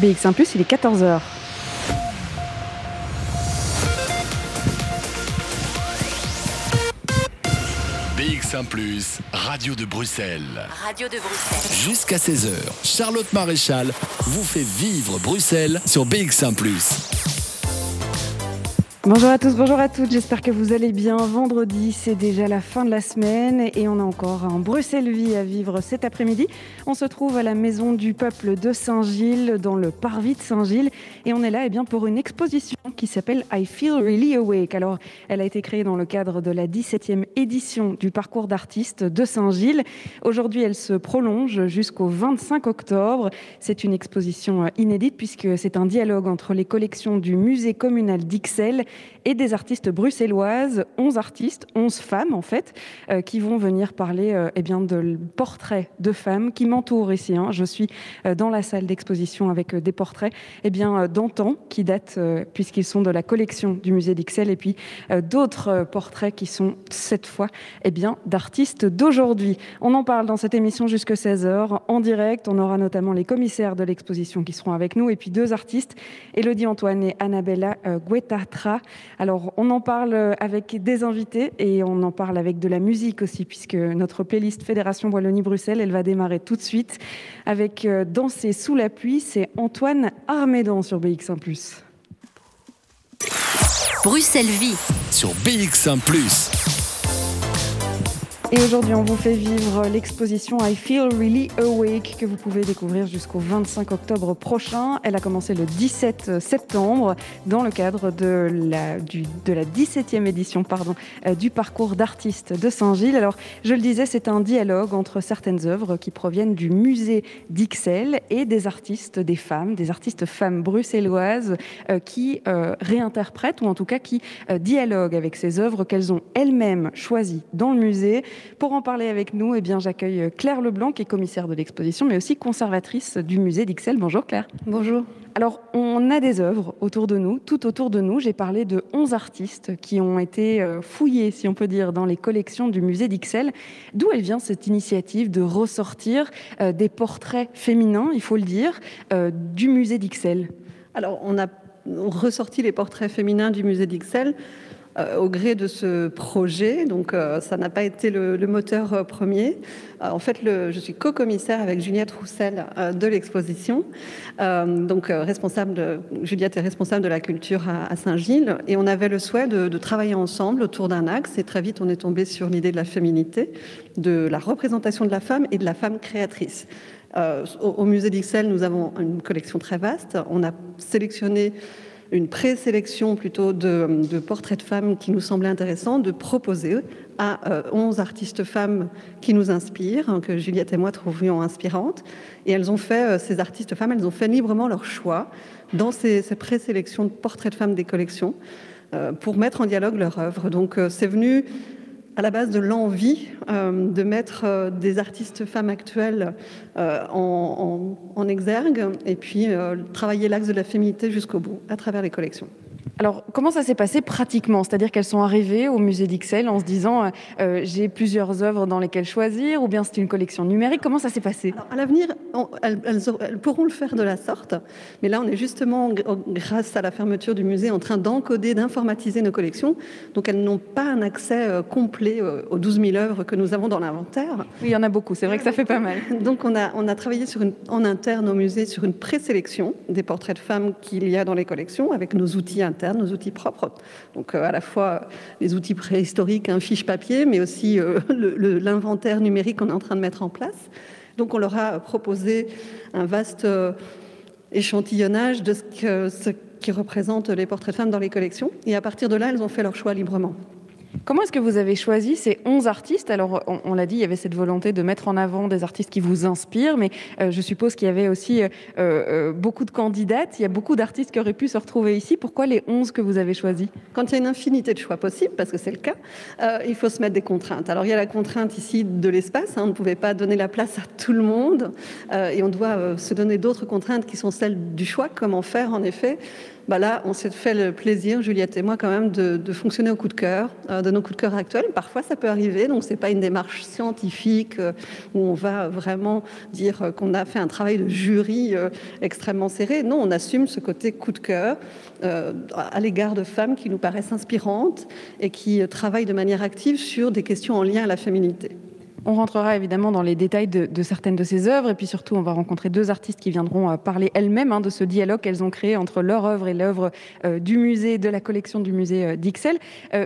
BX1 ⁇ il est 14h. BX1 Radio de Bruxelles. Radio de Bruxelles. Jusqu'à 16h, Charlotte Maréchal vous fait vivre Bruxelles sur BX1 Bonjour à tous, bonjour à toutes, j'espère que vous allez bien. Vendredi, c'est déjà la fin de la semaine et on a encore un Bruxelles-Vie à vivre cet après-midi. On se trouve à la Maison du Peuple de Saint-Gilles, dans le Parvis de Saint-Gilles, et on est là eh bien, pour une exposition qui s'appelle I Feel Really Awake. Alors, elle a été créée dans le cadre de la 17e édition du parcours d'artistes de Saint-Gilles. Aujourd'hui, elle se prolonge jusqu'au 25 octobre. C'est une exposition euh, inédite puisque c'est un dialogue entre les collections du musée communal d'Ixelles et des artistes bruxelloises, 11 artistes, 11 femmes en fait, euh, qui vont venir parler euh, eh bien, de portraits de femmes qui m'entourent ici. Hein. Je suis euh, dans la salle d'exposition avec des portraits eh bien, d'antan qui datent, puisqu'ils sont de la collection du musée d'Ixelles, et puis d'autres portraits qui sont cette fois eh bien, d'artistes d'aujourd'hui. On en parle dans cette émission jusqu'à 16h en direct. On aura notamment les commissaires de l'exposition qui seront avec nous, et puis deux artistes, Elodie Antoine et Annabella Guetatra. Alors, on en parle avec des invités et on en parle avec de la musique aussi, puisque notre playlist Fédération Wallonie-Bruxelles, elle va démarrer tout de suite avec euh, Danser sous la pluie. C'est Antoine Armédan sur BX1 ⁇ Bruxelles Vie. Sur BX1 ⁇ et aujourd'hui, on vous fait vivre l'exposition I Feel Really Awake que vous pouvez découvrir jusqu'au 25 octobre prochain. Elle a commencé le 17 septembre dans le cadre de la, du, de la 17e édition pardon, euh, du parcours d'artistes de Saint-Gilles. Alors, je le disais, c'est un dialogue entre certaines œuvres qui proviennent du musée d'Ixelles et des artistes, des femmes, des artistes femmes bruxelloises euh, qui euh, réinterprètent ou en tout cas qui dialoguent avec ces œuvres qu'elles ont elles-mêmes choisies dans le musée pour en parler avec nous, eh bien, j'accueille Claire Leblanc, qui est commissaire de l'exposition, mais aussi conservatrice du musée d'Ixelles. Bonjour Claire. Bonjour. Alors, on a des œuvres autour de nous, tout autour de nous. J'ai parlé de 11 artistes qui ont été euh, fouillés, si on peut dire, dans les collections du musée d'Ixelles. D'où elle vient cette initiative de ressortir euh, des portraits féminins, il faut le dire, euh, du musée d'Ixelles? Alors, on a ressorti les portraits féminins du musée d'Ixelles euh, au gré de ce projet. Donc, euh, ça n'a pas été le, moteur euh, premier. en fait, je suis co-commissaire avec Juliette Roussel de l'exposition. donc, responsable Juliette est responsable de la culture à, Saint-Gilles. Et on avait le souhait de, travailler ensemble autour d'un axe. Et très vite, on est tombé sur l'idée de la féminité, de la représentation de la femme et de la femme créatrice. au, au, musée d'Ixelles, nous avons une collection très vaste. On a sélectionné une présélection plutôt de, portraits de femmes qui nous semblait intéressant de proposer à 11 euh, artistes femmes qui nous inspirent, hein, que Juliette et moi trouvions inspirantes. Et elles ont fait, euh, ces artistes femmes, elles ont fait librement leur choix dans ces, ces présélections de portraits de femmes des collections euh, pour mettre en dialogue leur œuvre. Donc c'est venu à la base de l'envie euh, de mettre euh, des artistes femmes actuelles euh, en, exergue et puis travailler l'axe de la féminité jusqu'au bout à travers les collections. Alors, comment ça s'est passé pratiquement? C'est-à-dire qu'elles sont arrivées au musée d'Ixelles en se disant euh, euh, j'ai plusieurs œuvres dans lesquelles choisir, ou bien c'est une collection numérique? Comment ça s'est passé? À l'avenir, elles, pourront le faire de la sorte, mais là, on est justement, grâce à la fermeture du musée, en train d'encoder, d'informatiser nos collections. Donc, elles n'ont pas un accès euh, complet aux 12 000 œuvres que nous avons dans l'inventaire. Oui, il y en a beaucoup. C'est vrai que ça fait pas mal. Donc, on a, on a travaillé sur une, en interne au musée sur une présélection des portraits de femmes qu'il y a dans les collections avec nos outils internes nos outils propres. Donc euh, à la fois les outils préhistoriques, un fiche papier, mais aussi euh, l'inventaire numérique qu'on est en train de mettre en place. Donc on leur a proposé un vaste euh, échantillonnage de ce, ce qui représente les portraits de femmes dans les collections. Et à partir de là, elles ont fait leur choix librement. Comment est-ce que vous avez choisi ces 11 artistes? Alors, on, l'a dit, il y avait cette volonté de mettre en avant des artistes qui vous inspirent, mais euh, je suppose qu'il y avait aussi euh, euh, beaucoup de candidates. Il y a beaucoup d'artistes qui auraient pu se retrouver ici. Pourquoi les 11 que vous avez choisis? Quand il y a une infinité de choix possibles, parce que c'est le cas, il faut se mettre des contraintes. Alors, il y a la contrainte ici de l'espace. Hein. on ne pouvait pas donner la place à tout le monde. et on doit se donner d'autres contraintes qui sont celles du choix. Comment faire, en effet bah là, on s'est fait le plaisir, Juliette et moi, quand même, de, fonctionner au coup de cœur, euh, de nos coups de cœur actuels. Parfois, ça peut arriver, donc c'est pas une démarche scientifique euh, où on va vraiment dire qu'on a fait un travail de jury extrêmement serré. Non, on assume ce côté coup de cœur à l'égard de femmes qui nous paraissent inspirantes et qui travaillent de manière active sur des questions en lien à la féminité. On rentrera évidemment dans les détails de, certaines de ces œuvres et puis surtout on va rencontrer deux artistes qui viendront euh, parler elles-mêmes hein, de ce dialogue qu'elles ont créé entre leur œuvre et l'œuvre euh, du musée, de la collection du musée euh, d'Ixelles.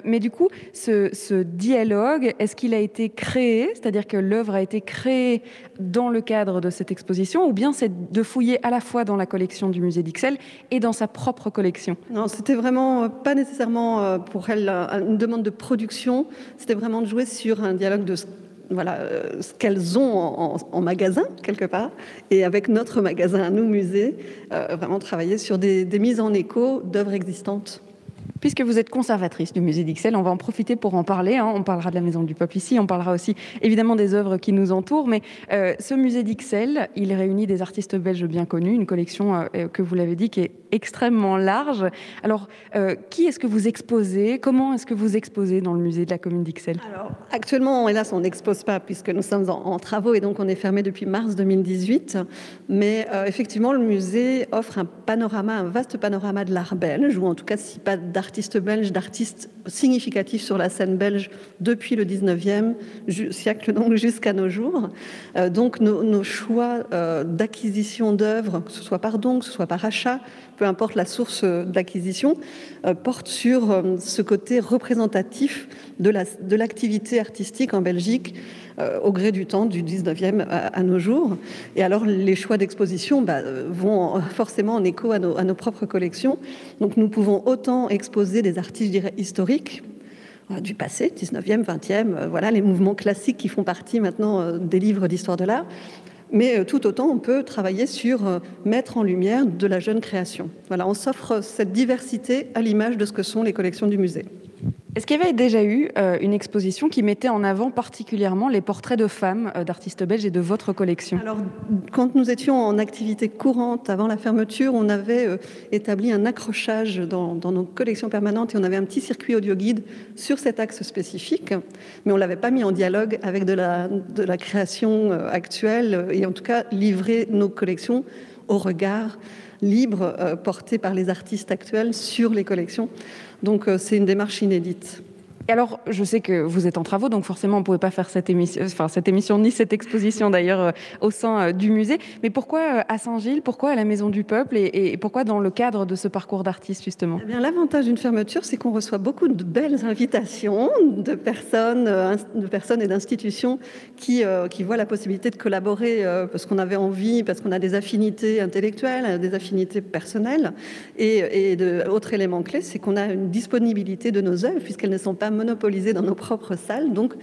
mais du coup, ce, dialogue, est-ce qu'il a été créé, c'est-à-dire que l'œuvre a été créée dans le cadre de cette exposition ou bien c'est de fouiller à la fois dans la collection du musée d'Ixelles et dans sa propre collection? Non, c'était vraiment pas nécessairement pour elle une demande de production, c'était vraiment de jouer sur un dialogue de voilà, euh, ce qu'elles ont en, magasin, quelque part, et avec notre magasin nous, musée, euh, vraiment travailler sur des, des mises en écho d'œuvres existantes. Puisque vous êtes conservatrice du musée d'Ixelles, on va en profiter pour en parler. Hein. On parlera de la Maison du Peuple ici, on parlera aussi évidemment des œuvres qui nous entourent. Mais euh, ce musée d'Ixelles, il réunit des artistes belges bien connus, une collection euh, euh, que vous l'avez dit qui est extrêmement large. Alors, qui est-ce que vous exposez? Comment est-ce que vous exposez dans le musée de la commune d'Ixelles? Alors, actuellement, hélas, on n'expose pas puisque nous sommes en, travaux et donc on est fermé depuis mars 2018. Mais effectivement, le musée offre un panorama, un vaste panorama de l'art belge, ou en tout cas, si pas d'art d'artistes belges, d'artistes significatifs sur la scène belge depuis le 19e siècle donc jusqu'à nos jours. Euh, donc nos, choix euh, d'acquisition d'œuvres, que ce soit par don, que ce soit par achat, peu importe la source d'acquisition, euh, portent sur ce côté représentatif de l'activité artistique en Belgique euh, au gré du temps, du 19e à, nos jours. Et alors, les choix d'exposition bah, vont forcément en écho à nos, propres collections. Donc, nous pouvons autant exposer des artistes, historiques, euh, du passé, 19e, 20e, euh, voilà les mouvements classiques qui font partie maintenant des livres d'histoire de l'art. Mais tout autant, on peut travailler sur mettre en lumière de la jeune création. On s'offre cette diversité à l'image de ce que sont les collections du musée. Est-ce qu'il y avait déjà eu euh, une exposition qui mettait en avant particulièrement les portraits de femmes euh, d'artistes belges et de votre collection? Alors, quand nous étions en activité courante avant la fermeture, on avait euh, établi un accrochage dans, nos collections permanentes et on avait un petit circuit audio guide sur cet axe spécifique, mais on l'avait pas mis en dialogue avec de la, de la création actuelle et en tout cas livrer nos collections au regard libre porté par les artistes actuels sur les collections. Donc euh, c'est une démarche inédite alors, je sais que vous êtes en travaux, donc forcément, on ne pouvait pas faire cette émission, enfin, cette émission ni cette exposition d'ailleurs euh, au sein euh, du musée. Mais pourquoi euh, à Saint-Gilles Pourquoi à la Maison du Peuple et, pourquoi dans le cadre de ce parcours d'artiste, justement? Eh L'avantage d'une fermeture, c'est qu'on reçoit beaucoup de belles invitations de personnes, de personnes et d'institutions qui, voient la possibilité de collaborer parce qu'on avait envie, parce qu'on a des affinités intellectuelles, des affinités personnelles. Et, autre élément clé, c'est qu'on a une disponibilité de nos œuvres, puisqu'elles ne sont pas monopolisés dans nos propres salles. Donc,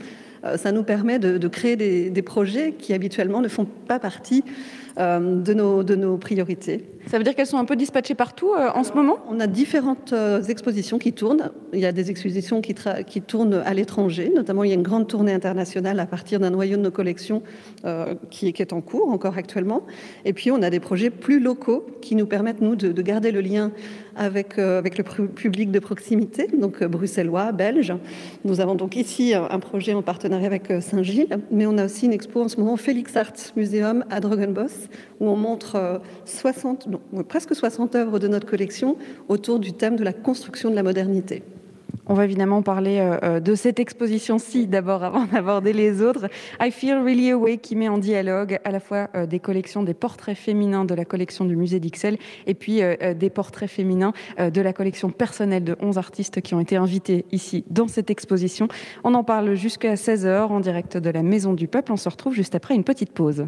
euh, ça nous permet de, créer des, projets qui habituellement ne font pas partie de, nos, de nos priorités. Ça veut dire qu'elles sont un peu dispatchées partout euh, en ce moment? On a différentes expositions qui tournent. Il y a des expositions qui, qui tournent à l'étranger, notamment il y a une grande tournée internationale à partir d'un noyau de nos collections qui, qui, est en cours encore actuellement. Et puis on a des projets plus locaux qui nous permettent, nous, de, de garder le lien avec, avec le public de proximité, donc bruxellois, belge. Nous avons donc ici un projet en partenariat avec euh, Saint-Gilles, mais on a aussi une expo en ce moment, Félix Art Museum à Drogenbos, où on montre 60, euh, presque 60 œuvres de notre collection autour du thème de la construction de la modernité. On va évidemment parler euh, euh, de cette exposition-ci d'abord avant d'aborder les autres. I Feel Really Away qui met en dialogue à la fois des collections des portraits féminins de la collection du musée d'Ixelles et puis des portraits féminins de la collection personnelle de 11 artistes qui ont été invités ici dans cette exposition. On en parle jusqu'à 16h en direct de la Maison du Peuple. On se retrouve juste après une petite pause.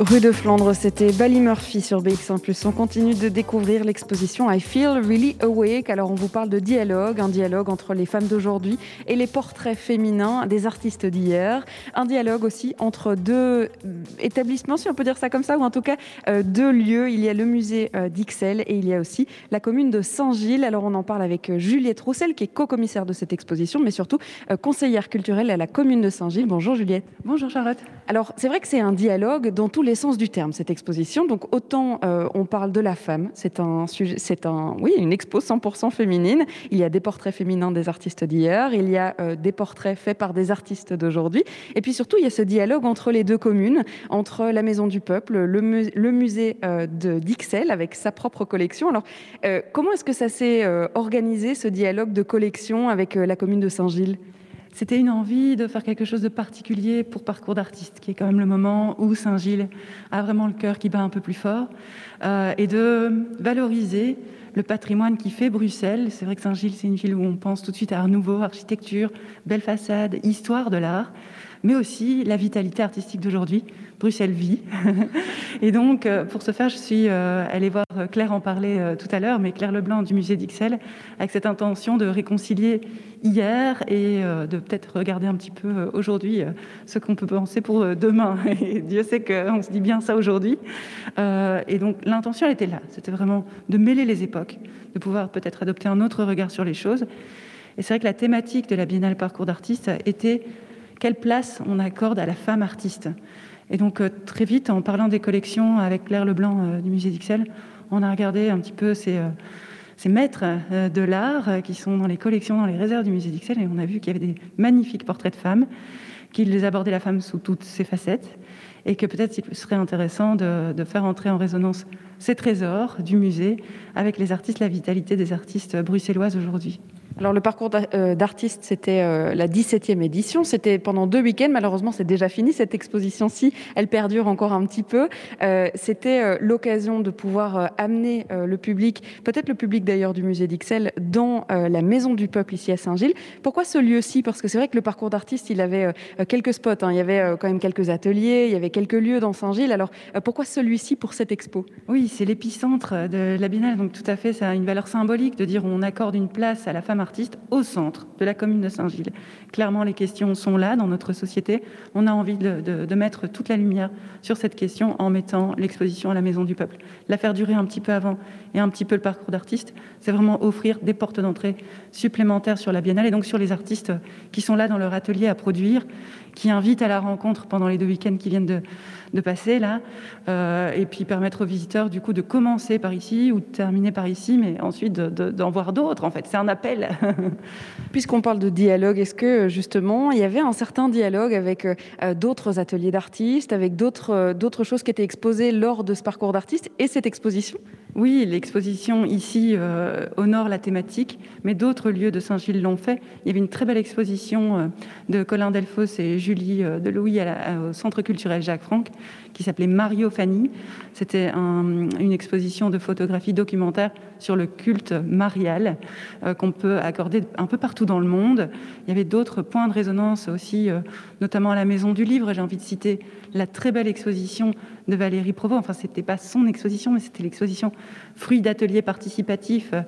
Rue de Flandre, c'était Bally Murphy sur BX1+. On continue de découvrir l'exposition I Feel Really Awake. Alors on vous parle de dialogue, un dialogue entre les femmes d'aujourd'hui et les portraits féminins des artistes d'hier. Un dialogue aussi entre deux établissements, si on peut dire ça comme ça, ou en tout cas euh, deux lieux. Il y a le musée euh, d'Ixelles et il y a aussi la commune de Saint-Gilles. Alors on en parle avec euh, Juliette Roussel, qui est co-commissaire de cette exposition, mais surtout conseillère culturelle à la commune de Saint-Gilles. Bonjour Juliette. Bonjour Charlotte. Alors c'est vrai que c'est un dialogue dans tous les sens du terme, cette exposition. Donc autant euh, on parle de la femme, c'est un sujet, c'est un, oui, une expo 100% féminine. Il y a des portraits féminins des artistes d'hier, il y a euh, des portraits faits par des artistes d'aujourd'hui, et puis surtout il y a ce dialogue entre les deux communes, entre la Maison du Peuple, le, musée euh, d'Ixelles avec sa propre collection. Alors comment est-ce que ça s'est organisé ce dialogue de collection avec la commune de Saint-Gilles? C'était une envie de faire quelque chose de particulier pour Parcours d'artiste, qui est quand même le moment où Saint-Gilles a vraiment le cœur qui bat un peu plus fort, euh, et de valoriser le patrimoine qui fait Bruxelles. C'est vrai que Saint-Gilles, c'est une ville où on pense tout de suite à un nouveau, architecture, belle façade, histoire de l'art, mais aussi la vitalité artistique d'aujourd'hui. Bruxelles vit. et donc, euh, pour ce faire, je suis euh, allée voir Claire en parler tout à l'heure, mais Claire Leblanc du musée d'Ixelles, avec cette intention de réconcilier hier et euh, de peut-être regarder un petit peu euh, aujourd'hui euh, ce qu'on peut penser pour demain. Et Dieu sait qu'on se dit bien ça aujourd'hui. et donc l'intention, elle était là. C'était vraiment de mêler les époques, de pouvoir peut-être adopter un autre regard sur les choses. Et c'est vrai que la thématique de la Biennale Parcours d'artiste était quelle place on accorde à la femme artiste. Et donc très vite, en parlant des collections avec Claire Leblanc du musée d'Ixelles, on a regardé un petit peu ces ces maîtres euh, de l'art euh, qui sont dans les collections, dans les réserves du musée d'Ixelles, et on a vu qu'il y avait des magnifiques portraits de femmes, qu'ils abordaient la femme sous toutes ses facettes, et que peut-être il serait intéressant de, de, faire entrer en résonance ces trésors du musée avec les artistes, la vitalité des artistes bruxelloises aujourd'hui. Alors le parcours euh, d'artiste, c'était euh, la 17e édition. C'était pendant deux week-ends. Malheureusement, c'est déjà fini cette exposition-ci. Elle perdure encore un petit peu. Euh, c'était l'occasion de pouvoir amener le public, peut-être le public d'ailleurs du musée d'Ixelles, dans la Maison du Peuple ici à Saint-Gilles. Pourquoi ce lieu-ci? Parce que c'est vrai que le parcours d'artiste, il avait quelques spots. Hein. Il y avait quand même quelques ateliers, il y avait quelques lieux dans Saint-Gilles. Alors pourquoi celui-ci pour cette expo? Oui, c'est l'épicentre de la Biennale. Donc tout à fait, ça a une valeur symbolique de dire on accorde une place à la femme artiste au centre de la commune de Saint-Gilles. Clairement, les questions sont là dans notre société. On a envie de, mettre toute la lumière sur cette question en mettant l'exposition à la Maison du Peuple. La faire durer un petit peu avant et un petit peu le parcours d'artiste, c'est vraiment offrir des portes d'entrée supplémentaires sur la Biennale et donc sur les artistes qui sont là dans leur atelier à produire, qui invitent à la rencontre pendant les deux week-ends qui viennent de, passer là, euh, et puis permettre aux visiteurs du coup de commencer par ici ou de terminer par ici, mais ensuite d'en voir d'autres. En fait, c'est un appel. Puisqu'on parle de dialogue, est-ce que justement il y avait un certain dialogue avec euh, d'autres ateliers d'artistes, avec d'autres euh, d'autres choses qui étaient exposées lors de ce parcours d'artiste et cette exposition? Oui, l'exposition ici honore la thématique, mais d'autres lieux de Saint-Gilles l'ont fait. Il y avait une très belle exposition de Colin Delfos et Julie de Louis au Centre culturel Jacques Franck qui s'appelait Mario Fanny. C'était une exposition de photographie documentaire sur le culte marial euh, qu'on peut accorder un peu partout dans le monde. Il y avait d'autres points de résonance aussi, euh, notamment à la Maison du Livre. J'ai envie de citer la très belle exposition de Valérie Provost. Enfin, c'était pas son exposition, mais c'était l'exposition Fruits d'ateliers participatifs euh,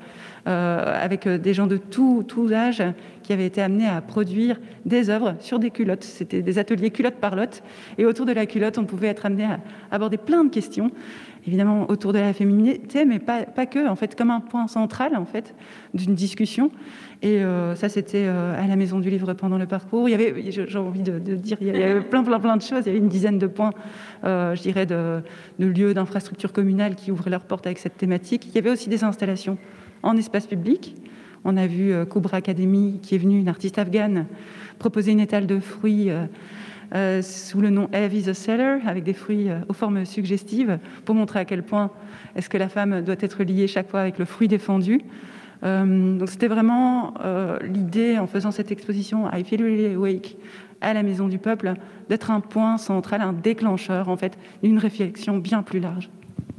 avec des gens de tout, tout âge qui avaient été amenés à produire des œuvres sur des culottes. C'était des ateliers culotte par lotte. Et autour de la culotte, on pouvait être amené à aborder plein de questions évidemment autour de la féminité, mais pas, que, en fait, comme un point central en fait d'une discussion. Et euh, ça, c'était euh, à la Maison du Livre pendant le parcours. Il y avait, j'ai envie de, dire, il y avait plein, plein, plein de choses. Il y avait une dizaine de points, euh, je dirais, de lieux d'infrastructures communales qui ouvraient leurs portes avec cette thématique. Il y avait aussi des installations en espace public. On a vu Cobra Academy, qui est venue, une artiste afghane, proposer une étale de fruits euh, sous le nom Eve is a Seller, avec des fruits euh, aux formes suggestives, pour montrer à quel point est-ce que la femme doit être liée chaque fois avec le fruit défendu. Euh, donc c'était vraiment l'idée, en faisant cette exposition I Feel Really Awake à la Maison du Peuple, d'être un point central, un déclencheur en fait d'une réflexion bien plus large.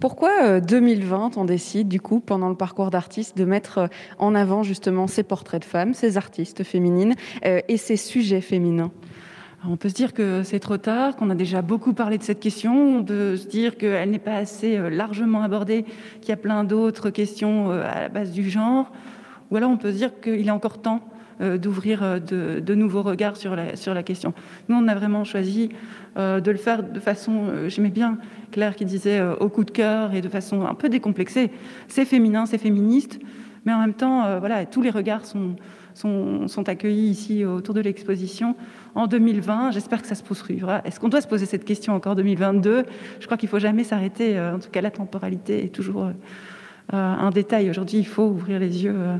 Pourquoi 2020 on décide du coup pendant le parcours d'artiste de mettre en avant justement ces portraits de femmes, ces artistes féminines et ces sujets féminins? On peut se dire que c'est trop tard, qu'on a déjà beaucoup parlé de cette question. On peut se dire qu'elle n'est pas assez euh, largement abordée, qu'il y a plein d'autres questions euh, à la base du genre. Ou alors on peut se dire qu'il est encore temps euh, d'ouvrir de, nouveaux regards sur la, sur la question. Nous, on a vraiment choisi de le faire de façon, j'aimais bien Claire qui disait au coup de cœur et de façon un peu décomplexée. C'est féminin, c'est féministe, mais en même temps, voilà, tous les regards sont, sont, sont accueillis ici autour de l'exposition en 2020. J'espère que ça se poursuivra. Est-ce qu'on doit se poser cette question encore en 2022 Je crois qu'il faut jamais s'arrêter. Euh, en tout cas, la temporalité est toujours euh, un détail. Aujourd'hui, il faut ouvrir les yeux euh,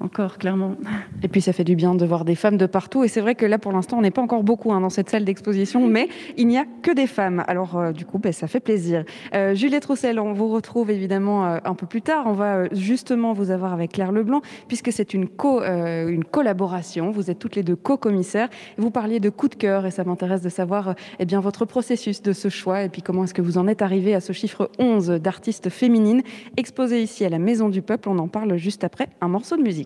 encore, clairement. Et puis ça fait du bien de voir des femmes de partout. Et c'est vrai que là, pour l'instant, on n'est pas encore beaucoup hein, dans cette salle d'exposition, mais il n'y a que des femmes. Alors, euh, du coup, ben, ça fait plaisir. Euh, Juliette Roussel, on vous retrouve évidemment euh, un peu plus tard. On va justement vous avoir avec Claire Leblanc, puisque c'est une, co, une collaboration. Vous êtes toutes les deux co-commissaires. Vous parliez de coup de cœur, et ça m'intéresse de savoir eh bien, votre processus de ce choix, et puis comment est-ce que vous en êtes arrivé à ce chiffre 11 d'artistes féminines exposés ici à la Maison du Peuple. On en parle juste après un morceau de musique.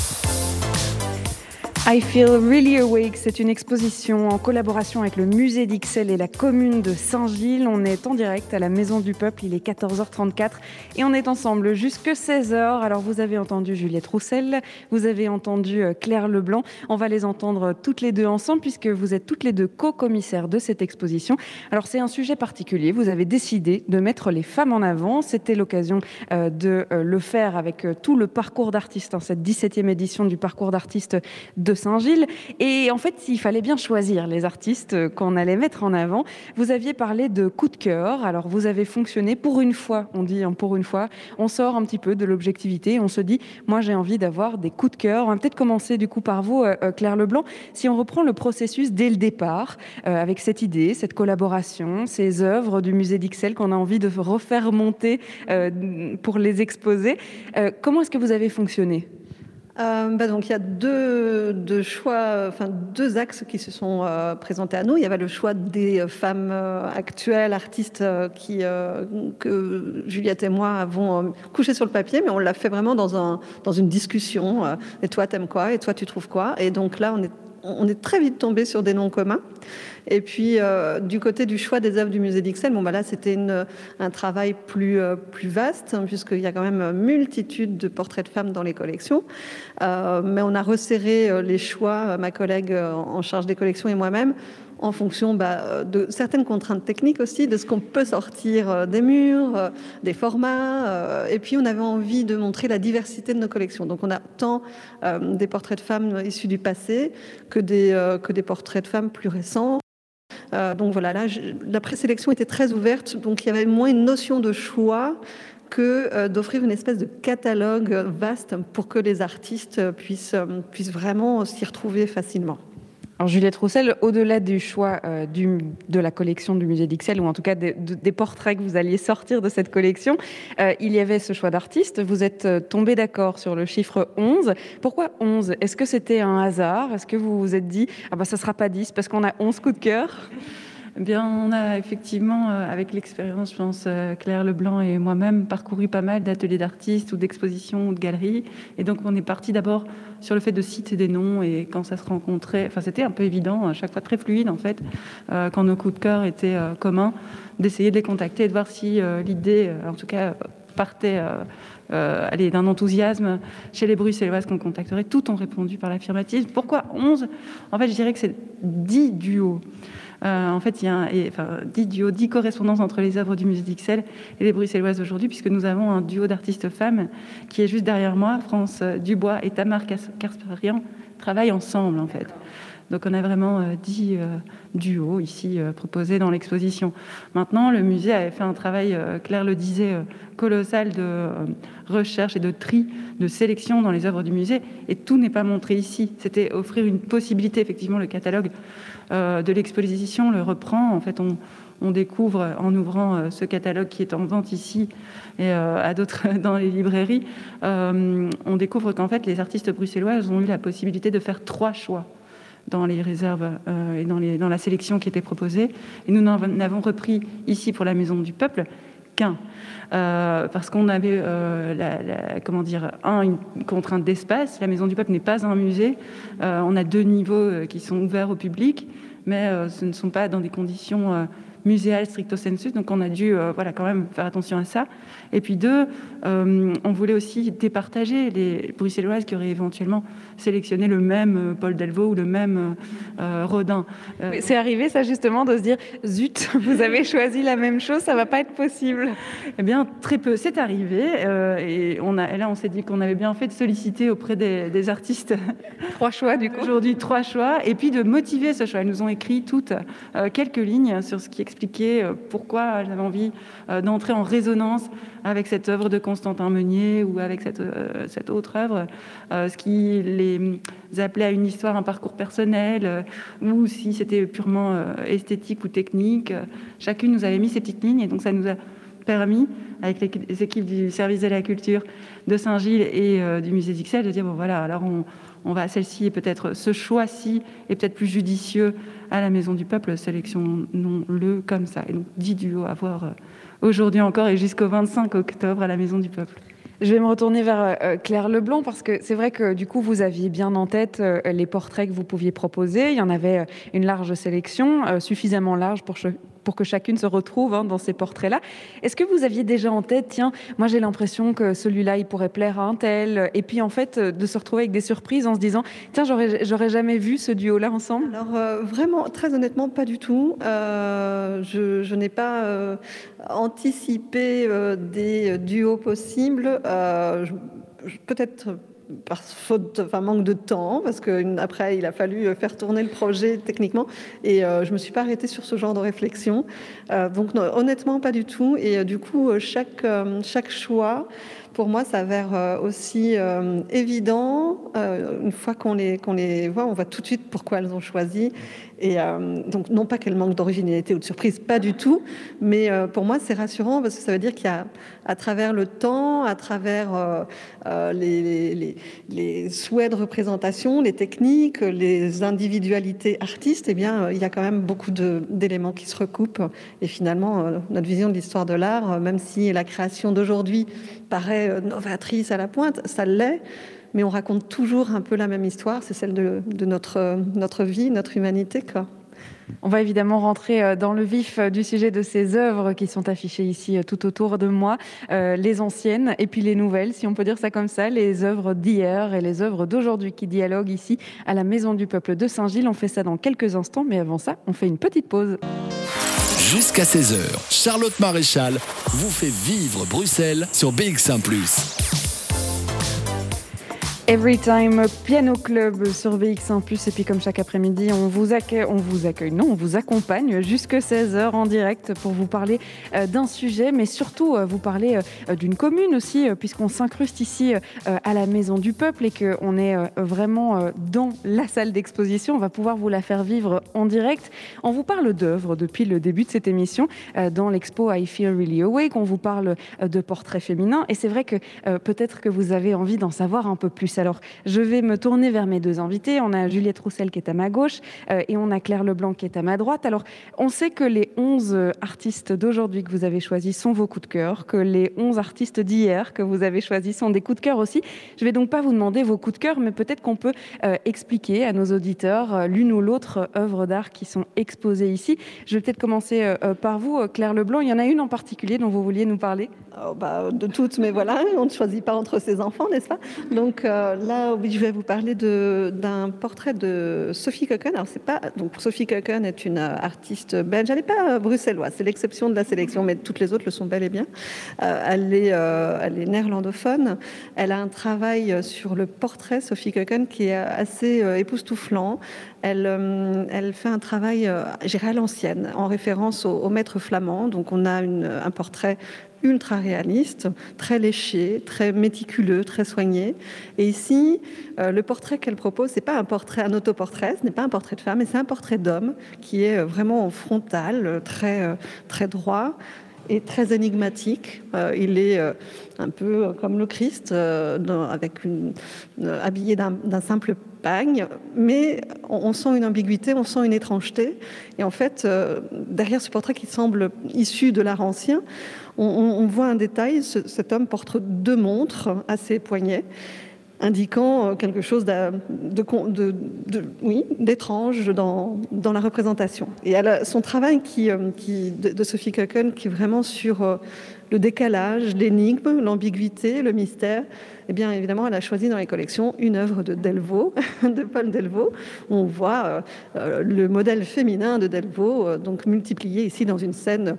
I Feel Really Awake, c'est une exposition en collaboration avec le musée d'Ixelles et la commune de Saint-Gilles. On est en direct à la Maison du Peuple, il est 14h34 et on est ensemble jusque 16h. Alors vous avez entendu Juliette Roussel, vous avez entendu euh, Claire Leblanc. On va les entendre toutes les deux ensemble puisque vous êtes toutes les deux co-commissaires de cette exposition. Alors c'est un sujet particulier, vous avez décidé de mettre les femmes en avant. C'était l'occasion euh, de euh, le faire avec tout le parcours d'artistes, hein, cette 17e édition du parcours d'artistes de Saint-Gilles. Et en fait, il fallait bien choisir les artistes qu'on allait mettre en avant. Vous aviez parlé de coup de cœur. Alors, vous avez fonctionné pour une fois. On dit hein, pour une fois. On sort un petit peu de l'objectivité. On se dit, moi, j'ai envie d'avoir des coups de cœur. On va peut-être commencer du coup par vous, euh, euh, Claire Leblanc. Si on reprend le processus dès le départ, euh, avec cette idée, cette collaboration, ces œuvres du musée d'Ixelles qu'on a envie de refaire monter pour les exposer, comment est-ce que vous avez fonctionné? Euh, bah donc il y a deux, choix, enfin deux axes qui se sont euh, présentés à nous. Il y avait le choix des femmes euh, actuelles, artistes que Juliette et moi avons couché sur le papier, mais on l'a fait vraiment dans un dans une discussion. et toi t'aimes quoi Et toi tu trouves quoi? Et donc là on est on est très vite tombé sur des noms communs. Et puis, euh, du côté du choix des œuvres du musée d'Ixelles, bon, bah là, c'était un travail plus, euh, plus vaste, hein, puisqu'il y a quand même multitude de portraits de femmes dans les collections. Euh, mais on a resserré les choix, ma collègue en charge des collections et moi-même, en fonction bah, de certaines contraintes techniques aussi, de ce qu'on peut sortir des murs, des formats. et puis, on avait envie de montrer la diversité de nos collections. Donc, on a tant des portraits de femmes issus du passé que des, que des portraits de femmes plus récents. Euh, donc voilà, là, la présélection était très ouverte, donc il y avait moins une notion de choix que euh, d'offrir une espèce de catalogue vaste pour que les artistes puissent, euh, puissent vraiment s'y retrouver facilement. Alors Juliette Roussel, au-delà du choix euh, de la collection du musée d'Ixelles, ou en tout cas des, portraits que vous alliez sortir de cette collection, euh, il y avait ce choix d'artistes. Vous êtes euh, tombé d'accord sur le chiffre 11. Pourquoi 11 Est-ce que c'était un hasard? Est-ce que vous vous êtes dit, ah bah ça sera pas 10 parce qu'on a 11 coups de cœur? Eh bien, on a effectivement, euh, avec l'expérience, je pense, euh, Claire Leblanc et moi-même, parcouru pas mal d'ateliers d'artistes ou d'expositions ou de galeries. Et donc, on est parti d'abord sur le fait de citer des noms et quand ça se rencontrait, enfin, c'était un peu évident, à chaque fois très fluide en fait, euh, quand nos coups de cœur étaient communs, d'essayer de les contacter et de voir si l'idée, en tout cas, partait. D'un enthousiasme chez les Bruxelloises qu'on contacterait. Toutes ont répondu par l'affirmative. Pourquoi 11 En fait, je dirais que c'est 10 duos. Euh, en fait, il y a un, enfin, 10 duos, 10 correspondances entre les œuvres du musée d'Ixelles et les Bruxelloises aujourd'hui, puisque nous avons un duo d'artistes femmes qui est juste derrière moi. France Dubois et Tamar Kasparian travaillent ensemble, en fait. Donc on a vraiment 10 euh, duos ici euh, proposés dans l'exposition. Maintenant, le musée avait fait un travail, Claire le disait, colossal de recherche et de tri, de sélection dans les œuvres du musée, et tout n'est pas montré ici. C'était offrir une possibilité, effectivement, le catalogue euh, de l'exposition le reprend. En fait, on, découvre en ouvrant euh, ce catalogue qui est en vente ici et euh, à d'autres dans les librairies, on découvre qu'en fait les artistes bruxellois ont eu la possibilité de faire trois choix dans les réserves et dans, la sélection qui était proposée. Et nous n'avons repris ici pour la Maison du Peuple qu'un. parce qu'on avait la, comment dire, un, une contrainte d'espace. La Maison du Peuple n'est pas un musée. on a deux niveaux qui sont ouverts au public, mais ce ne sont pas dans des conditions muséal stricto sensu. Donc on a dû euh, voilà, quand même faire attention à ça. Et puis deux, euh, on voulait aussi départager les bruxelloises qui auraient éventuellement sélectionné le même euh, Paul Delvaux ou le même Rodin. C'est arrivé ça justement de se dire zut, vous avez choisi la même chose, ça va pas être possible. Eh bien très peu, c'est arrivé. et, on a, là on s'est dit qu'on avait bien fait de solliciter auprès des, des artistes. Trois choix du coup. Aujourd'hui trois choix. Et puis de motiver ce choix. Elles nous ont écrit toutes quelques lignes sur ce qui expliquer euh, pourquoi j'avais envie euh, d'entrer en résonance avec cette œuvre de Constantin Meunier ou avec cette, euh, cette autre œuvre, ce qui les appelait à une histoire, un parcours personnel, ou si c'était purement esthétique ou technique. Chacune nous avait mis ses petites lignes et donc ça nous a permis, avec les équipes du service de la culture de Saint-Gilles et du musée d'Ixelles, de dire bon voilà, alors on, on va celle-ci et peut-être ce choix-ci est peut-être plus judicieux à la Maison du Peuple, sélectionnons-le comme ça. Et donc 10 duos à voir euh, aujourd'hui encore et jusqu'au 25 octobre à la Maison du Peuple. Je vais me retourner vers euh, euh, Claire Leblanc parce que c'est vrai que du coup vous aviez bien en tête les portraits que vous pouviez proposer. Il y en avait une large sélection, suffisamment large pour, pour que chacune se retrouve hein, dans ces portraits-là. Est-ce que vous aviez déjà en tête, tiens, moi j'ai l'impression que celui-là, il pourrait plaire à un tel, et puis en fait de se retrouver avec des surprises en se disant, tiens, j'aurais jamais vu ce duo-là ensemble? Alors euh, vraiment, très honnêtement, pas du tout. Euh, je, n'ai pas euh, anticipé des duos possibles. Peut-être par faute, enfin manque de temps, parce que après il a fallu faire tourner le projet techniquement, et euh, je me suis pas arrêtée sur ce genre de réflexion. Euh, donc honnêtement pas du tout. Et euh, du coup chaque chaque choix pour moi s'avère aussi évident une fois qu'on les qu'on les voit, on voit tout de suite pourquoi elles ont choisi et euh, donc, non pas qu'elle manque d'originalité ou de surprise, pas du tout, mais euh, pour moi, c'est rassurant parce que ça veut dire qu'il y a, à travers le temps, à travers euh, les, souhaits de représentation, les techniques, les individualités artistes, eh bien, il y a quand même beaucoup d'éléments qui se recoupent. Et finalement, notre vision de l'histoire de l'art, même si la création d'aujourd'hui paraît novatrice à la pointe, ça l'est mais on raconte toujours un peu la même histoire, c'est celle de, notre, notre vie, notre humanité. Quoi. On va évidemment rentrer euh, dans le vif euh, du sujet de ces œuvres qui sont affichées ici euh, tout autour de moi, les anciennes et puis les nouvelles, si on peut dire ça comme ça, les œuvres d'hier et les œuvres d'aujourd'hui qui dialoguent ici à la Maison du Peuple de Saint-Gilles. On fait ça dans quelques instants, mais avant ça, on fait une petite pause. Jusqu'à 16h, Charlotte Maréchal vous fait vivre Bruxelles sur BX1 ⁇ Every Time Piano Club sur BX1+. Et puis comme chaque après-midi, on vous accueille, on vous accueille, non, on vous accompagne jusque 16h en direct pour vous parler euh, d'un sujet, mais surtout euh, vous parler euh, d'une commune aussi, puisqu'on s'incruste ici à la Maison du Peuple et qu'on est vraiment dans la salle d'exposition. On va pouvoir vous la faire vivre en direct. On vous parle d'œuvres depuis le début de cette émission dans l'expo I Feel Really Awake. On vous parle de portraits féminins et c'est vrai que peut-être que vous avez envie d'en savoir un peu plus. Alors, je vais me tourner vers mes deux invités. On a Juliette Roussel qui est à ma gauche euh, et on a Claire Leblanc qui est à ma droite. Alors, on sait que les 11 euh, artistes d'aujourd'hui que vous avez choisis sont vos coups de cœur, que les 11 artistes d'hier que vous avez choisis sont des coups de cœur aussi. Je vais donc pas vous demander vos coups de cœur, mais peut-être qu'on peut, euh, expliquer à nos auditeurs l'une ou l'autre œuvre d'art qui sont exposées ici. Je vais peut-être commencer par vous, Claire Leblanc. Il y en a une en particulier dont vous vouliez nous parler? Oh, bah, De toutes, mais voilà, on ne choisit pas entre ses enfants, n'est-ce pas? Donc, là, je vais vous parler d'un portrait de Sophie Cocken. Alors, c'est pas donc Sophie Cocken est une artiste belge. Elle n'est pas bruxelloise, c'est l'exception de la sélection, mais toutes les autres le sont bel et bien. Euh, elle est, euh, elle est néerlandophone. Elle a un travail sur le portrait Sophie Cocken qui est assez euh, époustouflant. Elle, elle fait un travail, j'irai à l'ancienne, en référence au, maître flamand. Donc, on a un portrait ultra réaliste, très léché, très méticuleux, très soigné. Et ici, euh, le portrait qu'elle propose, c'est pas un portrait, un autoportrait, ce n'est pas un portrait de femme, mais c'est un portrait d'homme qui est euh, vraiment en frontal, euh, très, très droit. Est très énigmatique. il est un peu comme le Christ, avec habillé d'un simple pagne, mais on, sent une ambiguïté, on sent une étrangeté. Et en fait, derrière ce portrait qui semble issu de l'art ancien, on, voit un détail, cet homme porte deux montres à ses poignets indiquant euh, quelque chose d'étrange dans, la représentation. Et son travail qui, euh, de, Sophie Köken, qui est vraiment sur euh, le décalage, l'énigme, l'ambiguïté, le mystère, eh bien évidemment, elle a choisi dans les collections une œuvre de Delvaux, de Paul Delvaux, on voit le modèle féminin de Delvaux, donc multiplié ici dans une scène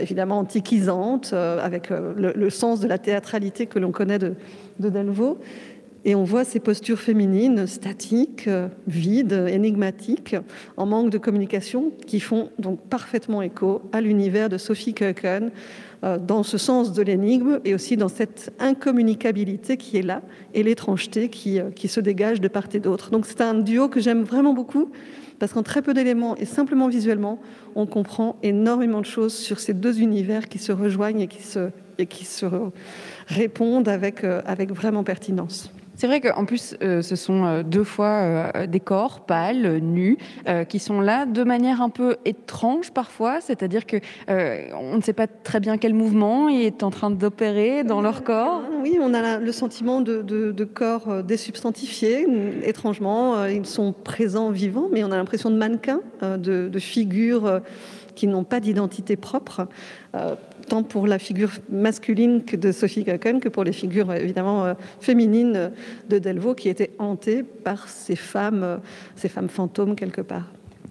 évidemment antiquisante, avec le, sens de la théâtralité que l'on connaît de, de Delvaux. Et on voit ces postures féminines statiques, euh, vides, énigmatiques, en manque de communication, qui font donc parfaitement écho à l'univers de Sophie Köken, euh, dans ce sens de l'énigme et aussi dans cette incommunicabilité qui est là et l'étrangeté qui, euh, qui se dégage de part et d'autre. Donc c'est un duo que j'aime vraiment beaucoup parce qu'en très peu d'éléments et simplement visuellement, on comprend énormément de choses sur ces deux univers qui se rejoignent et qui se, répondent avec, avec vraiment pertinence. C'est vrai qu'en plus, euh, ce sont euh, deux fois euh, des corps pâles, nus, qui sont là de manière un peu étrange parfois, c'est-à-dire que on ne sait pas très bien quel mouvement est en train d'opérer dans leur corps. Oui, on a le sentiment de, corps désubstantifiés. Étrangement, ils sont présents, vivants, mais on a l'impression de mannequins, de figures qui n'ont pas d'identité propre tant pour la figure masculine que de Sophie Gaken que pour les figures évidemment euh, féminines de Delvaux qui étaient hantées par ces femmes, euh, ces femmes fantômes quelque part.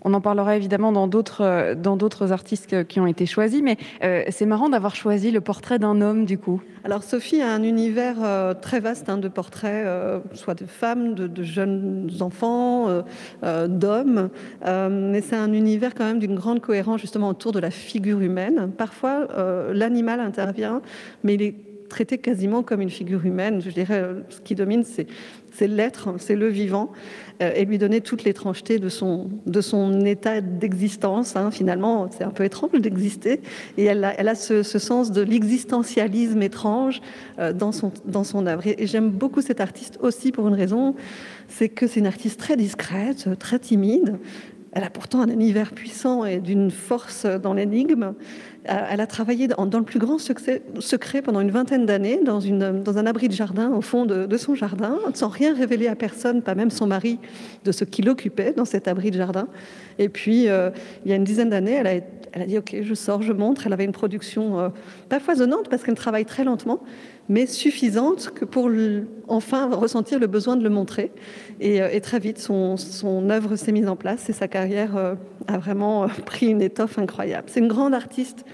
On en parlera évidemment dans d'autres euh, dans d'autres artistes qui ont été choisis, mais euh, c'est marrant d'avoir choisi le portrait d'un homme du coup. Alors Sophie a un univers euh, très vaste hein, de portraits, soit de femmes, de, jeunes enfants, d'hommes, mais c'est un univers quand même d'une grande cohérence justement autour de la figure humaine. Parfois l'animal intervient, mais il est traité quasiment comme une figure humaine. Je dirais, ce qui domine, c'est c'est l'être, c'est le vivant, et lui donner toute l'étrangeté de son, de son état d'existence. Hein. Finalement, c'est un peu étrange d'exister, et elle a, elle a ce, sens de l'existentialisme étrange euh, dans, son, dans son œuvre. Et, j'aime beaucoup cet artiste aussi pour une raison, c'est que c'est une artiste très discrète, très timide. Elle a pourtant un univers puissant et d'une force dans l'énigme. Elle a travaillé dans le plus grand secret pendant une vingtaine d'années dans, un abri de jardin au fond de, son jardin, sans rien révéler à personne, pas même son mari, de ce qu'il occupait dans cet abri de jardin. Et puis, euh, il y a une dizaine d'années, elle a, elle a dit, OK, je sors, je montre. Elle avait une production euh, pas foisonnante parce qu'elle travaille très lentement, mais suffisante que pour enfin ressentir le besoin de le montrer. Et, euh, très vite, son, œuvre s'est mise en place et sa carrière euh, a vraiment euh, pris une étoffe incroyable. C'est une grande artiste.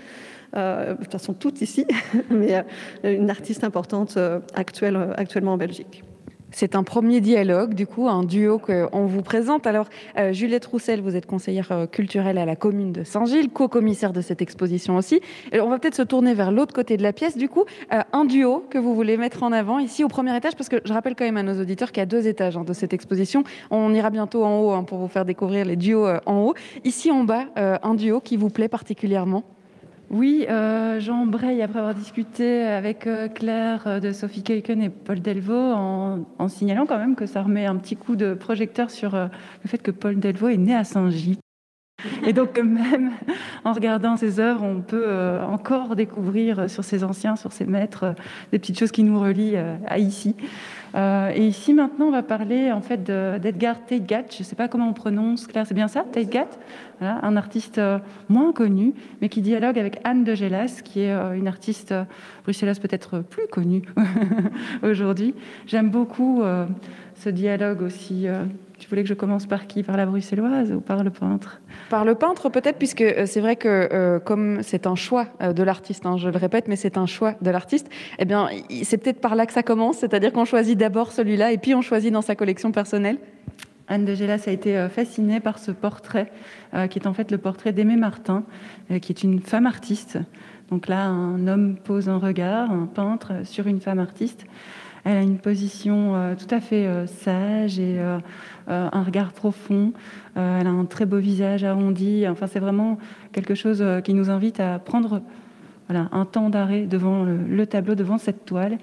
de toute façon, toutes ici, mais une artiste importante actuelle, actuellement en Belgique. C'est un premier dialogue, du coup, un duo qu'on vous présente. Alors, euh, Juliette Roussel, vous êtes conseillère euh, culturelle à la commune de Saint-Gilles, co-commissaire de cette exposition aussi. on va peut-être se tourner vers l'autre côté de la pièce. Du coup, euh, un duo que vous voulez mettre en avant ici au premier étage, parce que je rappelle quand même à nos auditeurs qu'il y a deux étages hein, de cette exposition. On ira bientôt en haut hein, pour vous faire découvrir les duos en haut. Ici en bas, un duo qui vous plaît particulièrement? Oui, euh, Jean Breil, après avoir discuté avec euh, Claire euh, de Sophie Keiken et Paul Delvaux, en, signalant quand même que ça remet un petit coup de projecteur sur le fait que Paul Delvaux est né à Saint-Gilles. Et donc même en regardant ses œuvres, on peut encore découvrir sur ses anciens, sur ses maîtres, des petites choses qui nous relient à ici. et ici maintenant, on va parler en fait d'Edgar Teitgat. Je ne sais pas comment on prononce, Claire, c'est bien ça, Teitgat un artiste euh, moins connu, mais qui dialogue avec Anne de Gélas, qui est euh, une artiste euh, bruxelloise peut-être plus connue aujourd'hui. J'aime beaucoup ce dialogue aussi. Tu voulais que je commence par qui? Par la bruxelloise ou par le peintre? Par le peintre peut-être, puisque c'est vrai que comme c'est un choix de l'artiste, hein, je le répète, mais c'est un choix de l'artiste, eh bien c'est peut-être par là que ça commence, c'est-à-dire qu'on choisit d'abord celui-là et puis on choisit dans sa collection personnelle? Anne de Gélas a été fascinée par ce portrait euh, qui est en fait le portrait d'Aimée Martin, euh, qui est une femme artiste. Donc là, un homme pose un regard, un peintre, sur une femme artiste. Elle a une position euh, tout à fait sage et un regard profond. elle a un très beau visage arrondi. Enfin, c'est vraiment quelque chose qui nous invite à prendre voilà, un temps d'arrêt devant le, tableau, devant cette toile.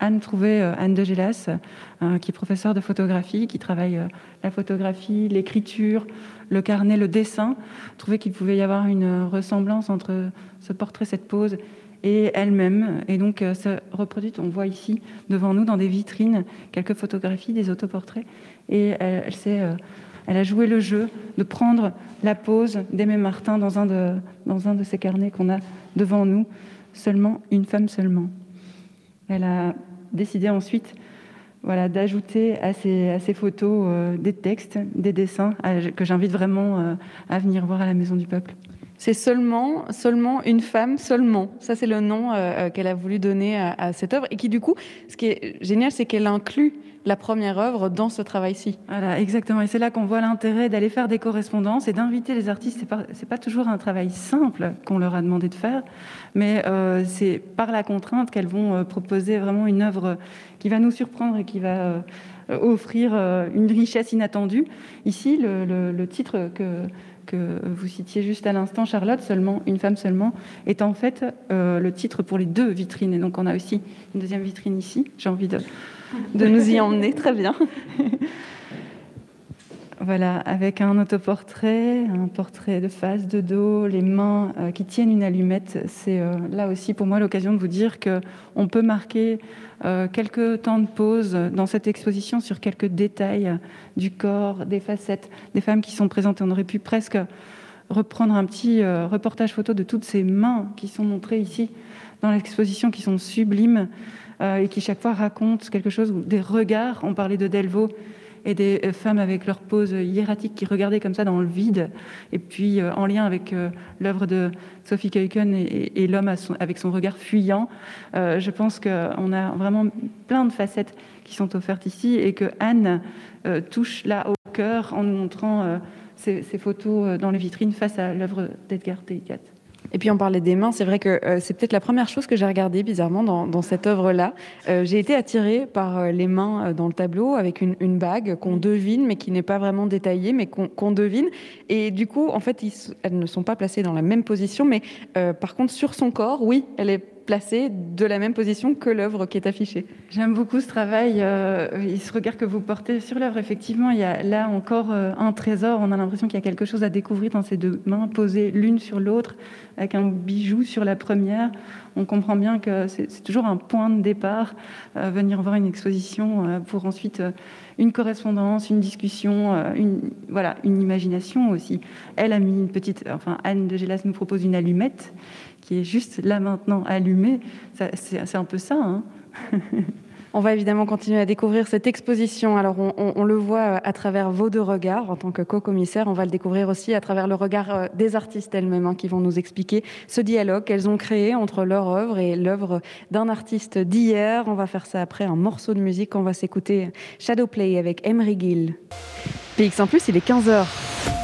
Anne trouvait, Anne de Gélas, qui est professeure de photographie, qui travaille la photographie, l'écriture, le carnet, le dessin, trouvait qu'il pouvait y avoir une ressemblance entre ce portrait, cette pose et elle-même. Et donc, ça reproduit, on voit ici devant nous dans des vitrines quelques photographies, des autoportraits. Et elle, elle, elle a joué le jeu de prendre la pose d'Aimé Martin dans un de, dans un de ces carnets qu'on a devant nous, seulement une femme seulement. Elle a décidé ensuite voilà, d'ajouter à ces, à ces photos euh, des textes, des dessins que j'invite vraiment euh, à venir voir à la Maison du Peuple. C'est seulement, seulement une femme, seulement. Ça, c'est le nom euh, qu'elle a voulu donner à, cette œuvre. Et qui, du coup, ce qui est génial, c'est qu'elle inclut la première œuvre dans ce travail-ci. Voilà, exactement. Et c'est là qu'on voit l'intérêt d'aller faire des correspondances et d'inviter les artistes. C'est pas, pas toujours un travail simple qu'on leur a demandé de faire, mais euh, c'est par la contrainte qu'elles vont euh, proposer vraiment une œuvre qui va nous surprendre et qui va euh, offrir une richesse inattendue. Ici, le, titre que, que vous citiez juste à l'instant, Charlotte, seulement une femme seulement, est en fait le titre pour les deux vitrines. Et donc on a aussi une deuxième vitrine ici. J'ai envie de de nous y emmener. Très bien. Voilà, avec un autoportrait, un portrait de face, de dos, les mains euh, qui tiennent une allumette. C'est euh, là aussi pour moi l'occasion de vous dire qu'on peut marquer euh, quelques temps de pause dans cette exposition sur quelques détails du corps, des facettes, des femmes qui sont présentes. On aurait pu presque reprendre un petit reportage photo de toutes ces mains qui sont montrées ici dans l'exposition, qui sont sublimes. Et qui chaque fois racontent quelque chose, des regards. On parlait de Delvaux et des euh, femmes avec leur pose hiératique qui regardaient comme ça dans le vide, et puis euh, en lien avec l'œuvre de Sophie Keuken et, l'homme avec son regard fuyant. je pense qu'on a vraiment plein de facettes qui sont offertes ici et que Anne touche là au cœur en nous montrant ces, photos dans les vitrines face à l'œuvre d'Edgar Degas. Et puis on parlait des mains, c'est vrai que euh, c'est peut-être la première chose que j'ai regardée bizarrement dans, cette œuvre-là. Euh, j'ai été attirée par euh, les mains dans le tableau avec une, bague qu'on devine, mais qui n'est pas vraiment détaillée, mais qu'on devine. Et du coup, en fait, elles ne sont pas placées dans la même position, mais par contre sur son corps, oui, elle est placée de la même position que l'œuvre qui est affichée. J'aime beaucoup ce travail euh, et ce regard que vous portez sur l'œuvre. Effectivement, il y a là encore euh, un trésor. On a l'impression qu'il y a quelque chose à découvrir dans ces deux mains posées l'une sur l'autre, avec un bijou sur la première. On comprend bien que c'est toujours un point de départ, euh, venir voir une exposition pour ensuite une correspondance, une discussion, une, voilà, une imagination aussi. Elle a mis une petite, enfin Anne de Gélas nous propose une allumette qui est juste là maintenant allumé. C'est un peu ça. Hein. On va évidemment continuer à découvrir cette exposition. Alors, on, le voit à travers vos deux regards en tant que co-commissaire. On va le découvrir aussi à travers le regard euh, des artistes elles-mêmes hein, qui vont nous expliquer ce dialogue qu'elles ont créé entre leur œuvre et l'œuvre d'un artiste d'hier. On va faire ça après un morceau de musique. On va s'écouter Shadowplay avec Emery Gill. PX en plus, il est 15h.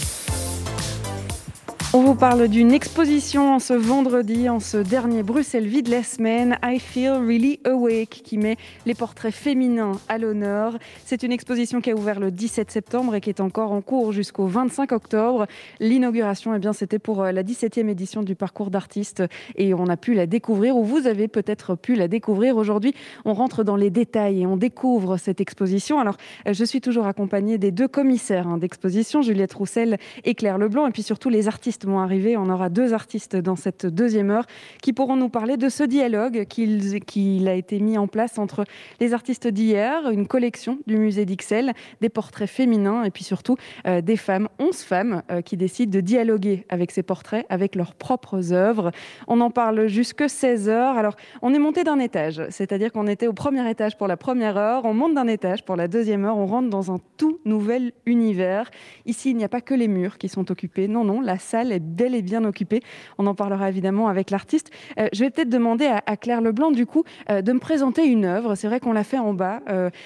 on vous parle d'une exposition en ce vendredi, en ce dernier Bruxelles vide la semaine, I Feel Really Awake, qui met les portraits féminins à l'honneur. C'est une exposition qui a ouvert le 17 septembre et qui est encore en cours jusqu'au 25 octobre. L'inauguration, eh bien, c'était pour euh, la 17e édition du parcours d'artistes et on a pu la découvrir, ou vous avez peut-être pu la découvrir. Aujourd'hui, on rentre dans les détails et on découvre cette exposition. Alors, euh, je suis toujours accompagnée des deux commissaires hein, d'exposition, Juliette Roussel et Claire Leblanc, et puis surtout les artistes arriver. On aura deux artistes dans cette deuxième heure qui pourront nous parler de ce dialogue qu'il a été mis en place entre les artistes d'hier, une collection du musée d'Ixelles, des portraits féminins et puis surtout euh, des femmes, 11 femmes euh, qui décident de dialoguer avec ces portraits, avec leurs propres œuvres. On en parle jusque 16 heures. Alors, on est monté d'un étage, c'est-à-dire qu'on était au premier étage pour la première heure, on monte d'un étage pour la deuxième heure, on rentre dans un tout nouvel univers. Ici, il n'y a pas que les murs qui sont occupés, non, non, la salle salle est bel et bien occupée. On en parlera évidemment avec l'artiste. je vais peut-être demander à, Claire Leblanc, du coup, de me présenter une œuvre. C'est vrai qu'on l'a fait en bas.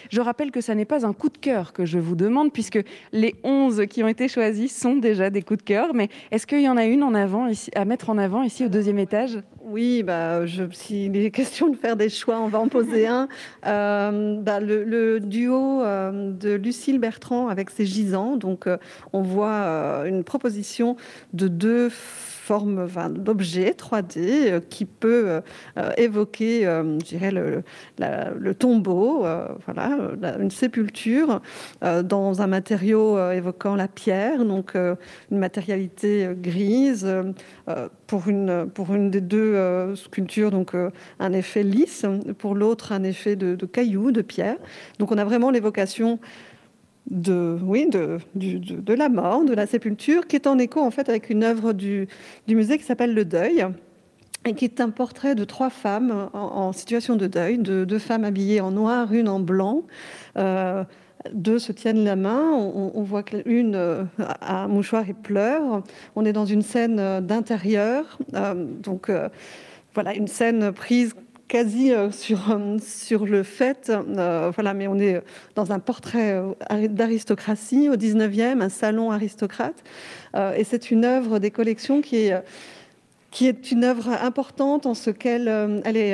je rappelle que ça n'est pas un coup de cœur que je vous demande, puisque les 11 qui ont été choisis sont déjà des coups de cœur. Mais est-ce qu'il y en a une en avant, ici, à mettre en avant ici au deuxième étage? Oui, bah, je, s'il est question de faire des choix, on va en poser un. Euh, bah, le, duo euh, de Lucille Bertrand avec ses gisants. Donc, euh, on voit une proposition de deux forme d'objet 3D euh, qui peut euh, euh, évoquer, je dirais, le, le tombeau, voilà, une sépulture dans un matériau évoquant la pierre, donc une matérialité grise. pour, une, pour une des deux sculptures, donc un effet lisse, pour l'autre un effet de, de cailloux, de pierre. Donc on a vraiment l'évocation de, oui, de, de, la mort, de la sépulture, qui est en écho en fait avec une œuvre du, du musée qui s'appelle Le Deuil, et qui est un portrait de trois femmes en, situation de deuil, de deux femmes habillées en noir, une en blanc. Euh, deux se tiennent la main. On, voit qu'une euh, a un mouchoir et pleure. On est dans une scène d'intérieur. Euh, donc voilà, une scène prise quasi euh, sur, euh, sur le fait, euh, voilà, mais on est dans un portrait d'aristocratie au 19e, un salon aristocrate, et c'est une œuvre des collections qui est qui est une œuvre importante en ce qu'elle elle est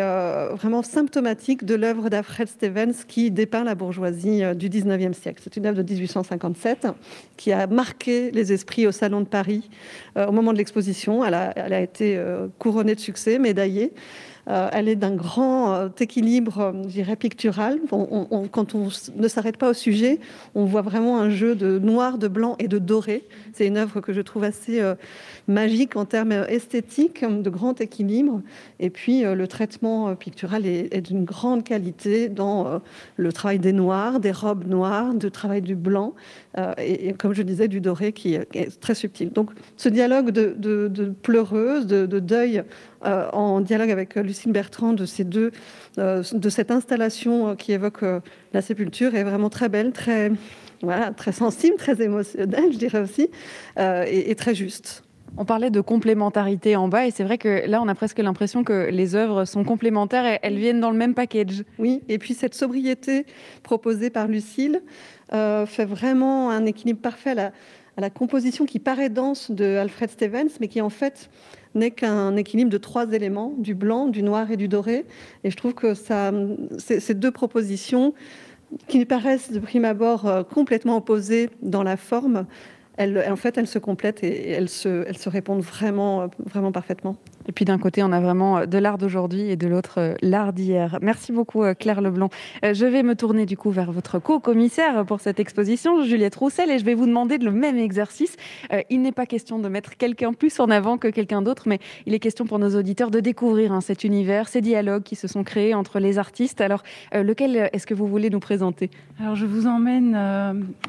vraiment symptomatique de l'œuvre d'Alfred Stevens qui dépeint la bourgeoisie du 19e siècle. C'est une œuvre de 1857 qui a marqué les esprits au Salon de Paris au moment de l'exposition. Elle a, elle a été couronnée de succès, médaillée. Euh, elle est d'un grand euh, équilibre, euh, je dirais, pictural. quand on ne s'arrête pas au sujet, on voit vraiment un jeu de noir, de blanc et de doré. C'est une œuvre que je trouve assez magique en termes esthétiques, de grand équilibre. Et puis, le traitement pictural est, d'une grande qualité dans le travail des noirs, des robes noires, du travail du blanc. Et, comme je disais, du doré qui est, très subtil. Donc, ce dialogue de, pleureuse, de, de deuil euh, en dialogue avec euh, Lucille Bertrand de ces deux, euh, de cette installation qui évoque la sépulture est vraiment très belle, très, voilà, très sensible, très émotionnelle, je dirais aussi, et, très juste. On parlait de complémentarité en bas et c'est vrai que là on a presque l'impression que les œuvres sont complémentaires et elles viennent dans le même package. Oui, et puis cette sobriété proposée par Lucille fait vraiment un équilibre parfait à la, à la, composition qui paraît dense de Alfred Stevens, mais qui en fait n'est qu'un équilibre de trois éléments, du blanc, du noir et du doré. Et je trouve que ça, ces deux propositions, qui paraissent de prime abord euh, complètement opposées dans la forme, en fait, elles se complètent et elles se, elles répondent vraiment parfaitement. Et puis d'un côté, on a vraiment euh, de l'art d'aujourd'hui et de l'autre, euh, l'art d'hier. Merci beaucoup, euh, Claire Leblanc. Je vais me tourner du coup vers votre co-commissaire pour cette exposition, Juliette Roussel, et je vais vous demander le même exercice. Il n'est pas question de mettre quelqu'un plus en avant que quelqu'un d'autre, mais il est question pour nos auditeurs de découvrir hein, cet univers, ces dialogues qui se sont créés entre les artistes. Alors, lequel est-ce que vous voulez nous présenter? Alors, je vous emmène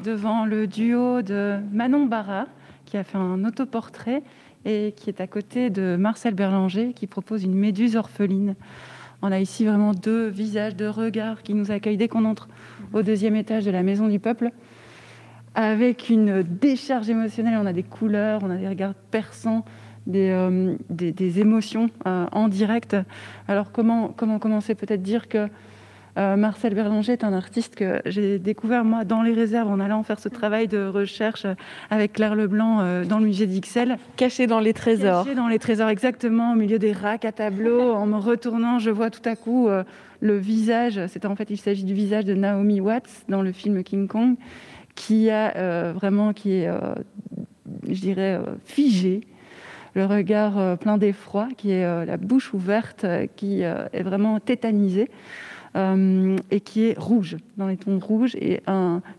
devant le duo de Manon Barra, qui a fait un autoportrait et qui est à côté de Marcel Berlanger, qui propose une méduse orpheline. On a ici vraiment deux visages, deux regards qui nous accueillent dès qu'on entre au deuxième étage de la Maison du Peuple, avec une décharge émotionnelle. On a des couleurs, on a des regards perçants, des, euh, des, émotions euh, en direct. Alors comment, comment commencer? Peut-être dire que euh, Marcel Berlanger est un artiste que j'ai découvert moi dans les réserves en allant faire ce travail de recherche avec Claire Leblanc euh, dans le musée d'Ixelles. Caché dans les trésors. Caché dans les trésors, exactement, au milieu des racks à tableaux. en me retournant, je vois tout à coup euh, le visage. C'est en fait, il s'agit du visage de Naomi Watts dans le film King Kong, qui a vraiment, qui est, je dirais, figé le regard plein d'effroi, qui est la bouche ouverte, qui est vraiment tétanisée. Euh, et qui est rouge, dans les tons rouges, et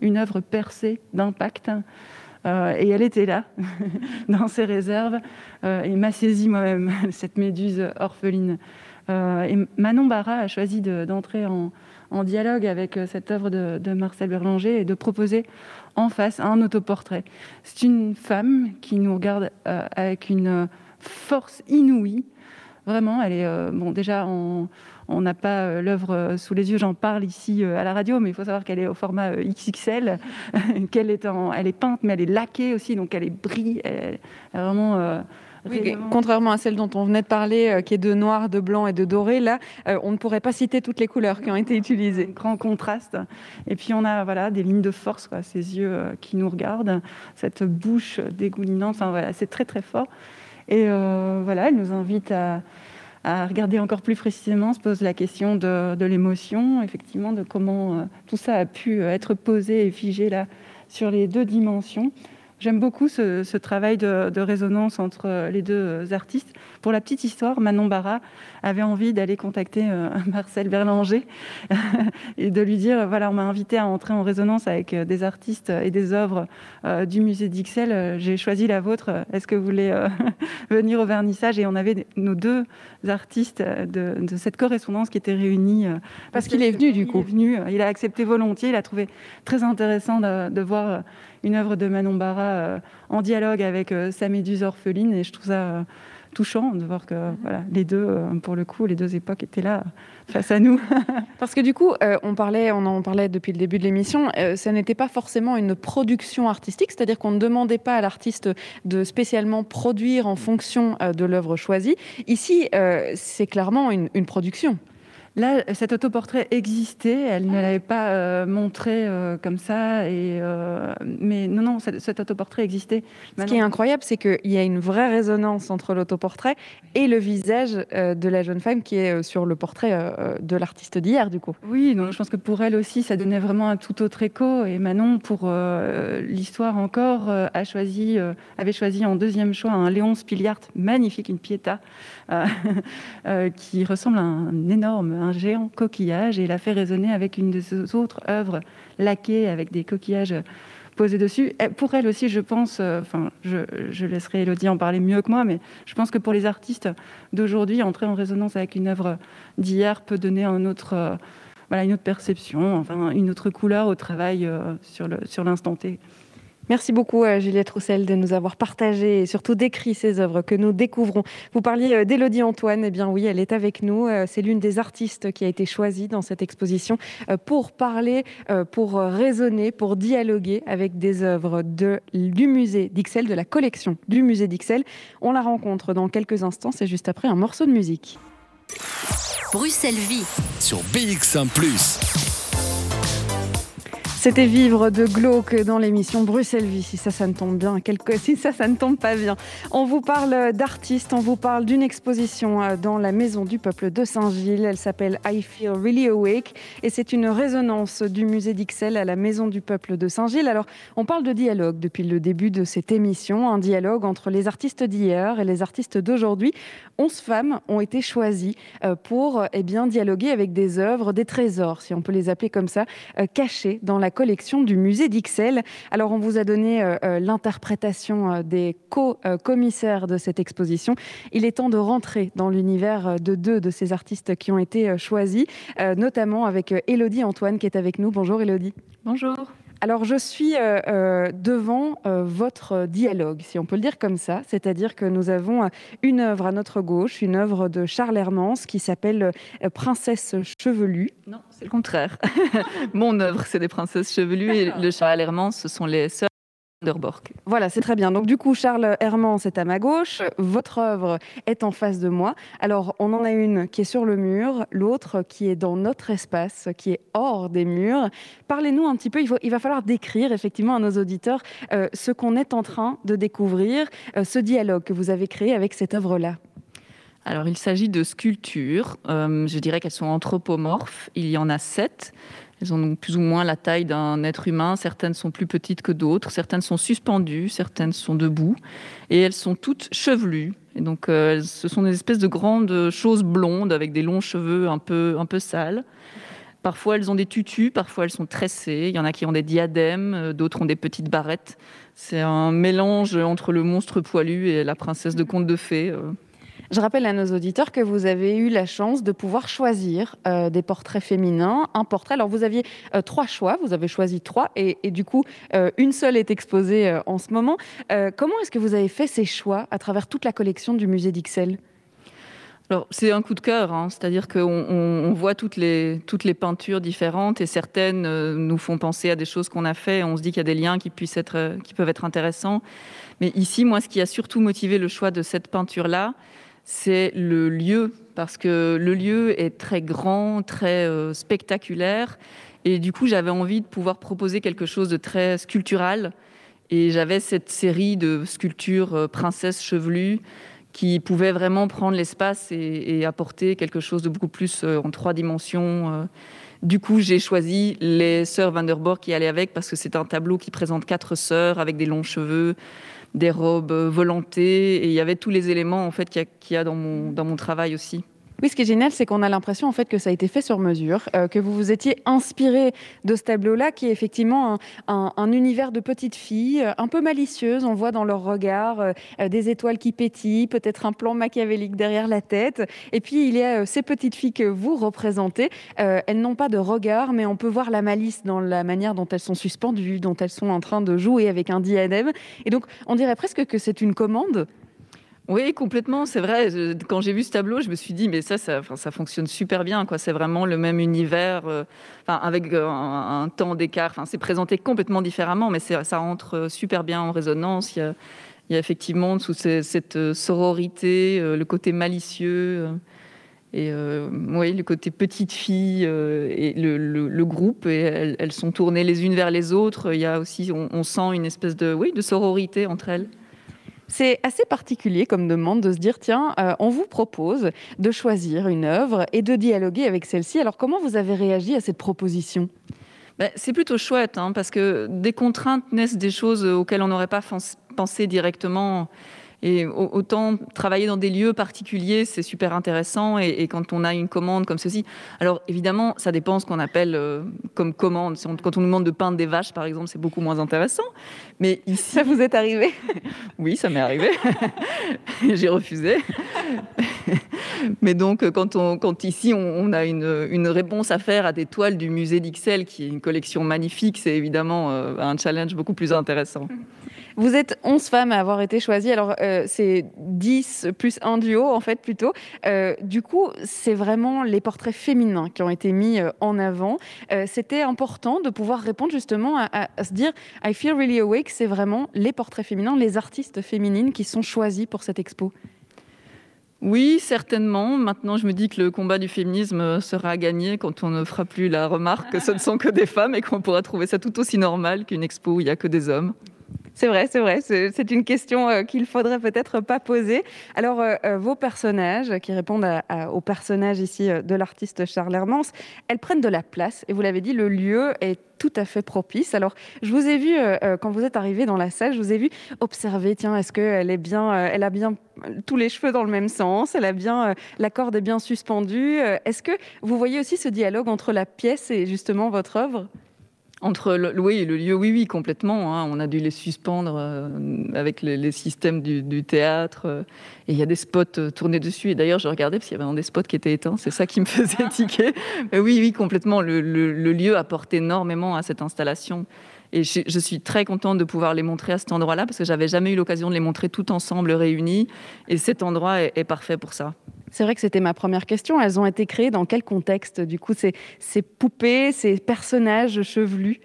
une œuvre percée d'impact. Euh, et elle était là, dans ses réserves, euh, et m'a saisi moi-même, cette méduse orpheline. et Manon Barra a choisi d'entrer en, dialogue avec cette œuvre de, Marcel Berlanger et de proposer en face un autoportrait. C'est une femme qui nous regarde avec une force inouïe, Vraiment, elle est bon. Déjà, on n'a pas l'œuvre sous les yeux. J'en parle ici à la radio, mais il faut savoir qu'elle est au format XXL, qu'elle est en, elle est peinte, mais elle est laquée aussi, donc elle est brille. Elle est vraiment contrairement à celle dont on venait de parler, euh, qui est de noir, de blanc et de doré, là, euh, on ne pourrait pas citer toutes les couleurs qui ont été utilisées. Grand contraste. Et puis on a voilà des lignes de force, quoi, ces yeux euh, qui nous regardent, cette bouche dégoulinante. Enfin voilà, c'est très très fort. Et voilà, elle nous invite à, regarder encore plus précisément, se pose la question de, de l'émotion, effectivement, de comment tout ça a pu être posé et figé là sur les deux dimensions. J'aime beaucoup ce, travail de, résonance entre les deux artistes. Pour la petite histoire, Manon Barra avait envie d'aller contacter euh, Marcel Berlanger et de lui dire voilà, on m'a invité à entrer en résonance avec euh, des artistes et des œuvres euh, du musée d'Ixelles. J'ai choisi la vôtre. Est-ce que vous voulez venir au vernissage? Et on avait nos deux artistes de, cette correspondance qui étaient réunis. Parce qu'il est venu, du coup. Il est venu, il a accepté volontiers. Il a trouvé très intéressant de, de voir une œuvre de Manon Barra euh, en dialogue avec euh, sa méduse orpheline. Et je trouve ça euh, touchant de voir que voilà, les deux, pour le coup, les deux époques étaient là face à nous. Parce que du coup, on parlait, on en parlait depuis le début de l'émission, ça n'était pas forcément une production artistique, c'est-à-dire qu'on ne demandait pas à l'artiste de spécialement produire en fonction de l'œuvre choisie. Ici, c'est clairement une production. Là, cet autoportrait existait, elle ne l'avait pas euh, montré euh, comme ça, et, euh, mais non, non, cet, autoportrait existait. Ce qui est incroyable, c'est qu'il y a une vraie résonance entre l'autoportrait et le visage de la jeune femme qui est sur le portrait de l'artiste d'hier, du coup. Oui, donc je pense que pour elle aussi, ça donnait vraiment un tout autre écho, et Manon, pour l'histoire encore, a choisi, avait choisi en deuxième choix un Léon Spiliart magnifique, une Pietà, qui ressemble à un énorme un géant coquillage et il a fait résonner avec une de ses autres œuvres laquées avec des coquillages posés dessus. pour elle aussi, je pense, euh, enfin, je, laisserai Elodie en parler mieux que moi, mais je pense que pour les artistes d'aujourd'hui, entrer en résonance avec une œuvre d'hier peut donner euh, une autre perception, enfin, une autre couleur au travail euh, sur l'instant T. Merci beaucoup euh, Juliette Roussel de nous avoir partagé et surtout décrit ces œuvres que nous découvrons. Vous parliez euh, d'Élodie Antoine, eh bien oui, elle est avec nous. Euh, c'est l'une des artistes qui a été choisie dans cette exposition pour parler, pour raisonner, pour dialoguer avec des œuvres de, du musée d'Ixelles, de la collection du musée d'Ixelles. On la rencontre dans quelques instants, c'est juste après un morceau de musique. Bruxelles Vie sur BX1 ⁇ c'était vivre de glauque dans l'émission Bruxelles Vie. Si ça, ça ne tombe bien. Si ça, ça ne tombe pas bien. On vous parle d'artistes, on vous parle d'une exposition euh, dans la Maison du Peuple de Saint-Gilles. Elle s'appelle I Feel Really Awake et c'est une résonance du musée d'Ixelles à la Maison du Peuple de Saint-Gilles. Alors, on parle de dialogue depuis le début de cette émission, un dialogue entre les artistes d'hier et les artistes d'aujourd'hui. Onze femmes ont été choisies euh, pour eh bien, dialoguer avec des œuvres, des trésors, si on peut les appeler comme ça, euh, cachés dans la collection du musée d'Ixelles. Alors, on vous a donné euh, euh, l'interprétation euh, des co-commissaires de cette exposition. Il est temps de rentrer dans l'univers de deux de ces artistes qui ont été choisis, notamment avec Elodie Antoine qui est avec nous. Bonjour Elodie. Bonjour. Alors, je suis euh, euh, devant euh, votre dialogue, si on peut le dire comme ça. C'est-à-dire que nous avons une œuvre à notre gauche, une œuvre de Charles Hermans qui s'appelle Princesse chevelue. Non, c'est le contraire. Mon œuvre, c'est des princesses chevelues et le Charles Hermans, ce sont les voilà, c'est très bien. Donc du coup, Charles Hermans c'est à ma gauche. Votre œuvre est en face de moi. Alors, on en a une qui est sur le mur, l'autre qui est dans notre espace, qui est hors des murs. Parlez-nous un petit peu. Il, va falloir décrire effectivement à nos auditeurs euh, ce qu'on est en train de découvrir, euh, ce dialogue que vous avez créé avec cette œuvre-là. Alors, il s'agit de sculptures. Euh, je dirais qu'elles sont anthropomorphes. Il y en a sept. Elles ont plus ou moins la taille d'un être humain. Certaines sont plus petites que d'autres. Certaines sont suspendues. Certaines sont debout. Et elles sont toutes chevelues. Et donc, euh, ce sont des espèces de grandes choses blondes avec des longs cheveux un peu, un peu sales. Parfois, elles ont des tutus. Parfois, elles sont tressées. Il y en a qui ont des diadèmes. Euh, d'autres ont des petites barrettes. C'est un mélange entre le monstre poilu et la princesse de conte de fées. Je rappelle à nos auditeurs que vous avez eu la chance de pouvoir choisir euh, des portraits féminins, un portrait. Alors vous aviez euh, trois choix, vous avez choisi trois, et, du coup euh, une seule est exposée en ce moment. comment est-ce que vous avez fait ces choix à travers toute la collection du musée d'Ixelles? Alors, c'est un coup de cœur, hein. c'est-à-dire qu'on on, voit toutes les, toutes les peintures différentes et certaines nous font penser à des choses qu'on a fait. On se dit qu'il y a des liens qui, puissent être, qui peuvent être intéressants. Mais ici, moi, ce qui a surtout motivé le choix de cette peinture-là, c'est le lieu, parce que le lieu est très grand, très euh, spectaculaire. Et du coup, j'avais envie de pouvoir proposer quelque chose de très sculptural. Et j'avais cette série de sculptures princesses chevelues qui pouvait vraiment prendre l'espace et, apporter quelque chose de beaucoup plus euh, en trois dimensions. Euh. Du coup, j'ai choisi les sœurs Van der Borg qui allaient avec parce que c'est un tableau qui présente quatre sœurs avec des longs cheveux, des robes euh, volantées et il y avait tous les éléments en fait qu'il y a, dans, mon, dans mon travail aussi. Oui, ce qui est génial, c'est qu'on a l'impression en fait que ça a été fait sur mesure, euh, que vous vous étiez inspiré de ce tableau-là, qui est effectivement un, univers de petites filles, euh, un peu malicieuses. On voit dans leur regard euh, des étoiles qui pétillent, peut-être un plan machiavélique derrière la tête. Et puis il y a ces petites filles que vous représentez. elles n'ont pas de regard, mais on peut voir la malice dans la manière dont elles sont suspendues, dont elles sont en train de jouer avec un diadème. Et donc, on dirait presque que c'est une commande oui, complètement, c'est vrai. Quand j'ai vu ce tableau, je me suis dit, mais ça, ça, fonctionne super bien. C'est vraiment le même univers, euh, avec euh, un, temps d'écart. c'est présenté complètement différemment, mais ça entre euh, super bien en résonance. Il y a, effectivement sous cette sororité, le côté malicieux. et oui, le côté petite fille et le, groupe, elles, sont tournées les unes vers les autres. Il y a aussi, on, on sent une espèce de, oui, de sororité entre elles. C'est assez particulier comme demande de se dire tiens, euh, on vous propose de choisir une œuvre et de dialoguer avec celle-ci. Alors comment vous avez réagi à cette proposition? Ben, C'est plutôt chouette hein, parce que des contraintes naissent des choses auxquelles on n'aurait pas pensé directement. Et autant travailler dans des lieux particuliers, c'est super intéressant. Et, quand on a une commande comme ceci, alors évidemment, ça dépend ce qu'on appelle euh, comme commande. quand on nous demande de peindre des vaches, par exemple, c'est beaucoup moins intéressant. Mais ici, ça vous est arrivé Oui, ça m'est arrivé. J'ai refusé. Mais donc, quand, on, quand ici, on, a une, une, réponse à faire à des toiles du musée d'Ixelles, qui est une collection magnifique, c'est évidemment euh, un challenge beaucoup plus intéressant. Vous êtes 11 femmes à avoir été choisies. Alors, euh, c'est 10 plus un duo, en fait, plutôt. Euh, du coup, c'est vraiment les portraits féminins qui ont été mis euh, en avant. C'était important de pouvoir répondre justement à, se dire I feel really awake. C'est vraiment les portraits féminins, les artistes féminines qui sont choisis pour cette expo. Oui, certainement. Maintenant, je me dis que le combat du féminisme sera gagné quand on ne fera plus la remarque que ce ne sont que des femmes et qu'on pourra trouver ça tout aussi normal qu'une expo où il n'y a que des hommes. C'est vrai, c'est vrai. C'est une question euh, qu'il faudrait peut-être pas poser. Alors, euh, euh, vos personnages, qui répondent aux personnages ici de l'artiste Charles Hermans, elles prennent de la place. Et vous l'avez dit, le lieu est tout à fait propice. Alors, je vous ai vu, quand vous êtes arrivé dans la salle, je vous ai vu observer, tiens, est-ce qu'elle est bien, elle a bien tous les cheveux dans le même sens, elle a bien, la corde est bien suspendue. Est-ce que vous voyez aussi ce dialogue entre la pièce et justement votre œuvre? Entre le, oui, le lieu, oui, oui, complètement. Hein. On a dû les suspendre euh, avec les, systèmes du, théâtre. Euh, et il y a des spots euh, tournés dessus. Et d'ailleurs, je regardais parce qu'il y avait des spots qui étaient éteints. C'est ça qui me faisait tiquer. Mais oui, oui, complètement. Le, lieu apporte énormément à cette installation. Et je, suis très contente de pouvoir les montrer à cet endroit-là parce que j'avais jamais eu l'occasion de les montrer tout ensemble, réunis. Et cet endroit est parfait pour ça. C'est vrai que c'était ma première question. Elles ont été créées dans quel contexte Du coup, ces, ces poupées, ces personnages chevelus?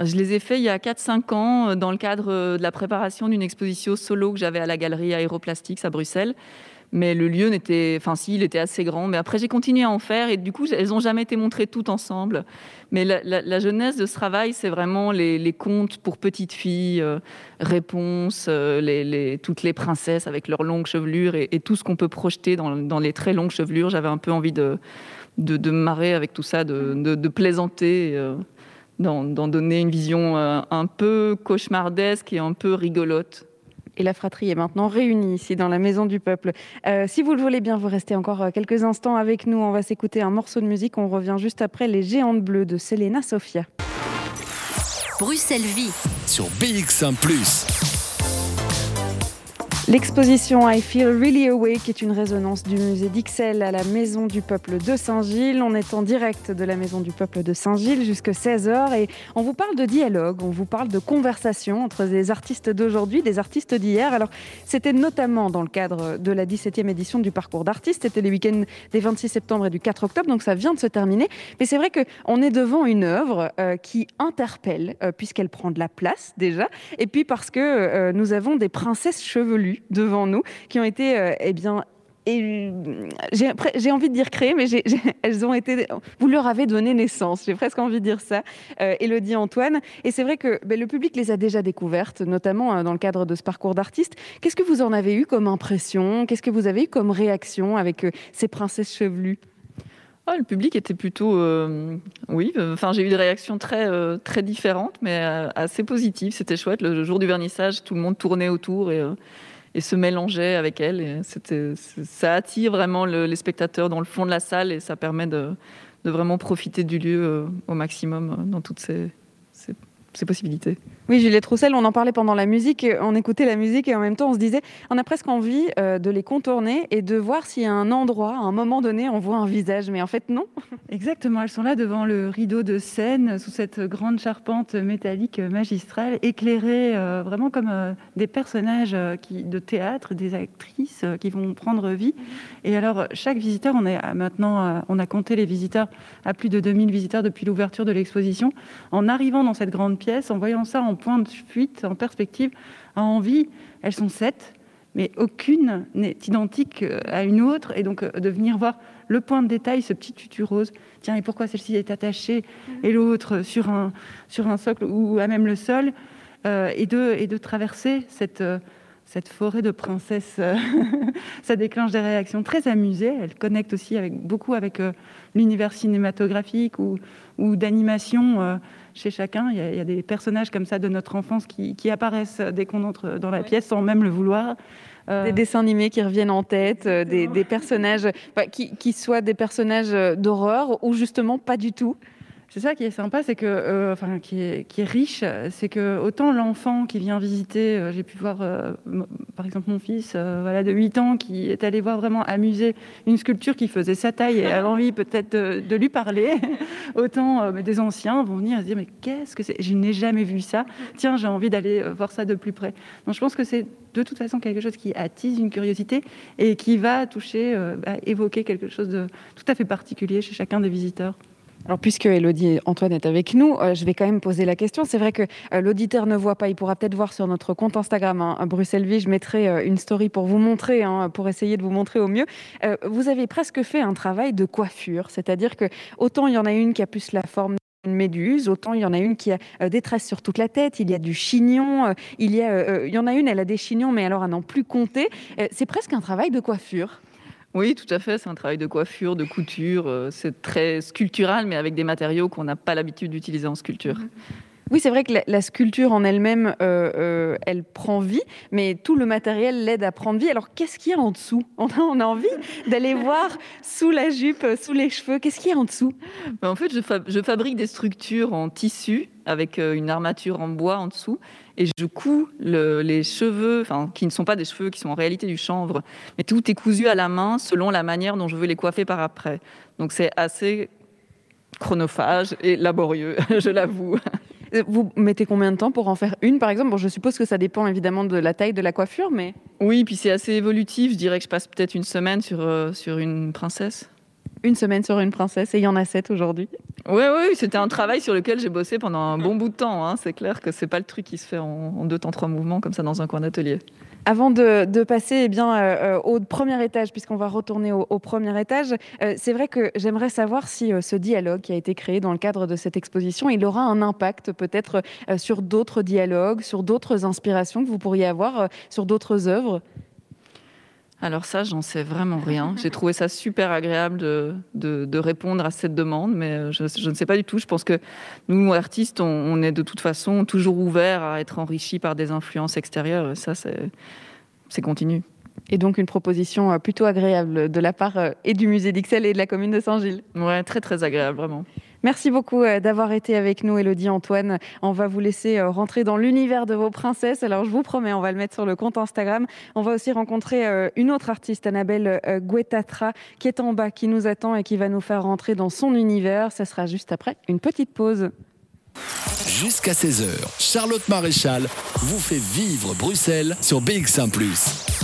Je les ai faits il y a 4-5 ans euh, dans le cadre euh, de la préparation d'une exposition solo que j'avais à la galerie Aéroplastiques à Bruxelles mais le lieu n'était, enfin si, il était assez grand. Mais après, j'ai continué à en faire et du coup, elles n'ont jamais été montrées toutes ensemble. Mais la, jeunesse de ce travail, c'est vraiment les, contes pour petites filles, euh, réponses, euh, toutes les princesses avec leurs longues chevelures et, tout ce qu'on peut projeter dans, les très longues chevelures. J'avais un peu envie de, de, marrer avec tout ça, de, plaisanter. Euh, d'en donner une vision un peu cauchemardesque et un peu rigolote et la fratrie est maintenant réunie ici dans la Maison du Peuple. Euh, si vous le voulez bien, vous restez encore euh, quelques instants avec nous. On va s'écouter un morceau de musique. On revient juste après Les Géantes Bleues de Selena Sofia. Bruxelles Vie sur BX1 ⁇ L'exposition I Feel Really Awake est une résonance du musée d'Ixelles à la Maison du Peuple de Saint-Gilles. On est en direct de la Maison du Peuple de Saint-Gilles jusqu'à 16h et on vous parle de dialogue, on vous parle de conversation entre des artistes d'aujourd'hui, des artistes d'hier. Alors, c'était notamment dans le cadre de la 17e édition du parcours d'artistes. C'était les week-ends des 26 septembre et du 4 octobre, donc ça vient de se terminer. Mais c'est vrai qu'on est devant une œuvre euh, qui interpelle, euh, puisqu'elle prend de la place déjà, et puis parce que euh, nous avons des princesses chevelues devant nous, qui ont été, euh, eh bien, j'ai envie de dire créées, mais elles ont été. Vous leur avez donné naissance. J'ai presque envie de dire ça, euh, Elodie Antoine. Et c'est vrai que ben, le public les a déjà découvertes, notamment euh, dans le cadre de ce parcours d'artiste. Qu'est-ce que vous en avez eu comme impression? Qu'est-ce que vous avez eu comme réaction avec ces princesses chevelues? Ah, le public était plutôt, oui, enfin j'ai eu des réactions très très différentes, mais assez positives. C'était chouette. Le jour du vernissage, tout le monde tournait autour et et se mélanger avec elle. Et ça attire vraiment les spectateurs dans le fond de la salle et ça permet de, de vraiment profiter du lieu euh, au maximum euh, dans toutes ces, ces possibilités. Oui, Juliette Roussel, on en parlait pendant la musique, on écoutait la musique et en même temps on se disait, on a presque envie euh, de les contourner et de voir y a un endroit, à un moment donné, on voit un visage, mais en fait non. Exactement, elles sont là devant le rideau de scène, sous cette grande charpente métallique magistrale, éclairées euh, vraiment comme euh, des personnages de théâtre, des actrices qui vont prendre vie. Et alors, chaque visiteur, on est maintenant, on a compté les visiteurs à plus de 2000 visiteurs depuis l'ouverture de l'exposition. En arrivant dans cette grande pièce, en voyant ça en point de fuite, en perspective, a envie, elles sont sept, mais aucune n'est identique euh, à une autre. Et donc, euh, de venir voir le point de détail, ce petit tutu rose, tiens, et pourquoi celle-ci est attachée mhm. et l'autre sur un, sur un socle ou à même le sol, euh, et, de, et de traverser cette, cette forêt de princesses, ça déclenche des réactions très amusées. Elle connecte aussi avec, beaucoup avec l'univers cinématographique ou, ou d'animation chez chacun. Il y, a, des personnages comme ça de notre enfance qui, apparaissent dès qu'on entre dans la pièce sans même le vouloir. Euh, des dessins animés qui reviennent en tête, euh, des, personnages qui, qui, soient des personnages d'horreur ou justement pas du tout. C'est ça qui est sympa, c'est que, euh, enfin, qui est, riche, c'est que autant l'enfant qui vient visiter, euh, j'ai pu voir, euh, par exemple, mon fils, voilà, de 8 ans, qui est allé voir vraiment amuser une sculpture qui faisait sa taille et avait envie peut-être de, lui parler. autant des anciens vont venir se dire, mais qu'est-ce que c'est? Je n'ai jamais vu ça. Tiens, j'ai envie d'aller voir ça de plus près. Donc, je pense que c'est de toute façon quelque chose qui attise une curiosité et qui va toucher, évoquer quelque chose de tout à fait particulier chez chacun des visiteurs. Alors, puisque Elodie Antoine est avec nous, euh, je vais quand même poser la question. C'est vrai que euh, l'auditeur ne voit pas, il pourra peut-être voir sur notre compte Instagram, hein, Bruxelles Vie, je mettrai euh, une story pour vous montrer, hein, pour essayer de vous montrer au mieux. vous avez presque fait un travail de coiffure, c'est-à-dire que autant il y en a une qui a plus la forme d'une méduse, autant il y en a une qui a des tresses sur toute la tête, il y a du chignon, il y, a, il y en a une, elle a des chignons, mais alors à n'en plus compter. c'est presque un travail de coiffure. Oui, tout à fait. C'est un travail de coiffure, de couture. Euh, c'est très sculptural, mais avec des matériaux qu'on n'a pas l'habitude d'utiliser en sculpture. Mhm. Oui, c'est vrai que la, sculpture en elle-même, euh, euh, elle prend vie, mais tout le matériel l'aide à prendre vie. Alors, qu'est-ce qu'il y a en dessous? On a, envie d'aller voir sous la jupe, sous les cheveux. Qu'est-ce qu'il y a en dessous? Ben, En fait, je, je, fabrique des structures en tissu avec une armature en bois en dessous et je couds les cheveux, enfin, qui ne sont pas des cheveux, qui sont en réalité du chanvre, mais tout est cousu à la main selon la manière dont je veux les coiffer par après. Donc c'est assez chronophage et laborieux, je l'avoue. Vous mettez combien de temps pour en faire une, par exemple? Bon, Je suppose que ça dépend évidemment de la taille de la coiffure, mais... Oui, puis c'est assez évolutif. Je dirais que je passe peut-être une semaine sur, euh, sur une princesse une semaine sur une princesse et il y en a sept aujourd'hui. Oui, oui, c'était un travail sur lequel j'ai bossé pendant un bon bout de temps. Hein. C'est clair que c'est pas le truc qui se fait en, deux temps, trois mouvements comme ça dans un coin d'atelier. Avant de, passer eh euh, euh, au premier étage, puisqu'on va retourner au, premier étage, euh, c'est vrai que j'aimerais savoir si ce dialogue qui a été créé dans le cadre de cette exposition, il aura un impact peut-être sur d'autres dialogues, sur d'autres inspirations que vous pourriez avoir sur d'autres œuvres? Alors ça, j'en sais vraiment rien. J'ai trouvé ça super agréable de, de, répondre à cette demande, mais euh, je, je, ne sais pas du tout. Je pense que nous, artistes, on, est de toute façon toujours ouverts à être enrichis par des influences extérieures. Ça, c'est continu. Et donc une proposition euh, plutôt agréable de la part euh, et du musée d'Ixelles et de la commune de Saint-Gilles. Ouais, très très agréable, vraiment. Merci beaucoup euh, d'avoir été avec nous, Elodie Antoine. On va vous laisser euh, rentrer dans l'univers de vos princesses. Alors, je vous promets, on va le mettre sur le compte Instagram. On va aussi rencontrer euh, une autre artiste, Annabelle Guetatra, qui est en bas, qui nous attend et qui va nous faire rentrer dans son univers. Ça sera juste après une petite pause. Jusqu'à 16h, Charlotte Maréchal vous fait vivre Bruxelles sur BX1 ⁇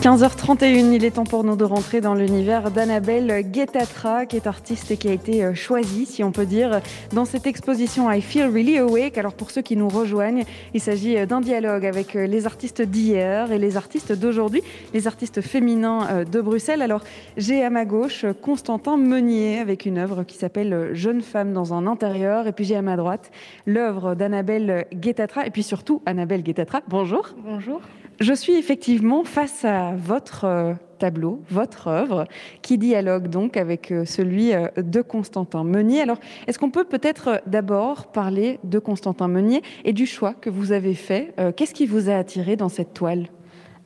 15h31, il est temps pour nous de rentrer dans l'univers d'Annabelle Guetatra, qui est artiste et qui a été euh, choisie, si on peut dire, dans cette exposition I Feel Really Awake. Alors pour ceux qui nous rejoignent, il s'agit euh, d'un dialogue avec euh, les artistes d'hier et les artistes d'aujourd'hui, les artistes féminins de Bruxelles. Alors j'ai à ma gauche Constantin Meunier avec une œuvre qui s'appelle Jeune femme dans un intérieur. Et puis j'ai à ma droite l'œuvre d'Annabelle Guetatra et puis surtout Annabelle Guetatra. Bonjour. Bonjour. Je suis effectivement face à votre euh, tableau, votre œuvre, qui dialogue donc avec euh, celui euh, de Constantin Meunier. Alors, est-ce qu'on peut peut-être d'abord parler de Constantin Meunier et du choix que vous avez fait Qu'est-ce qui vous a attiré dans cette toile?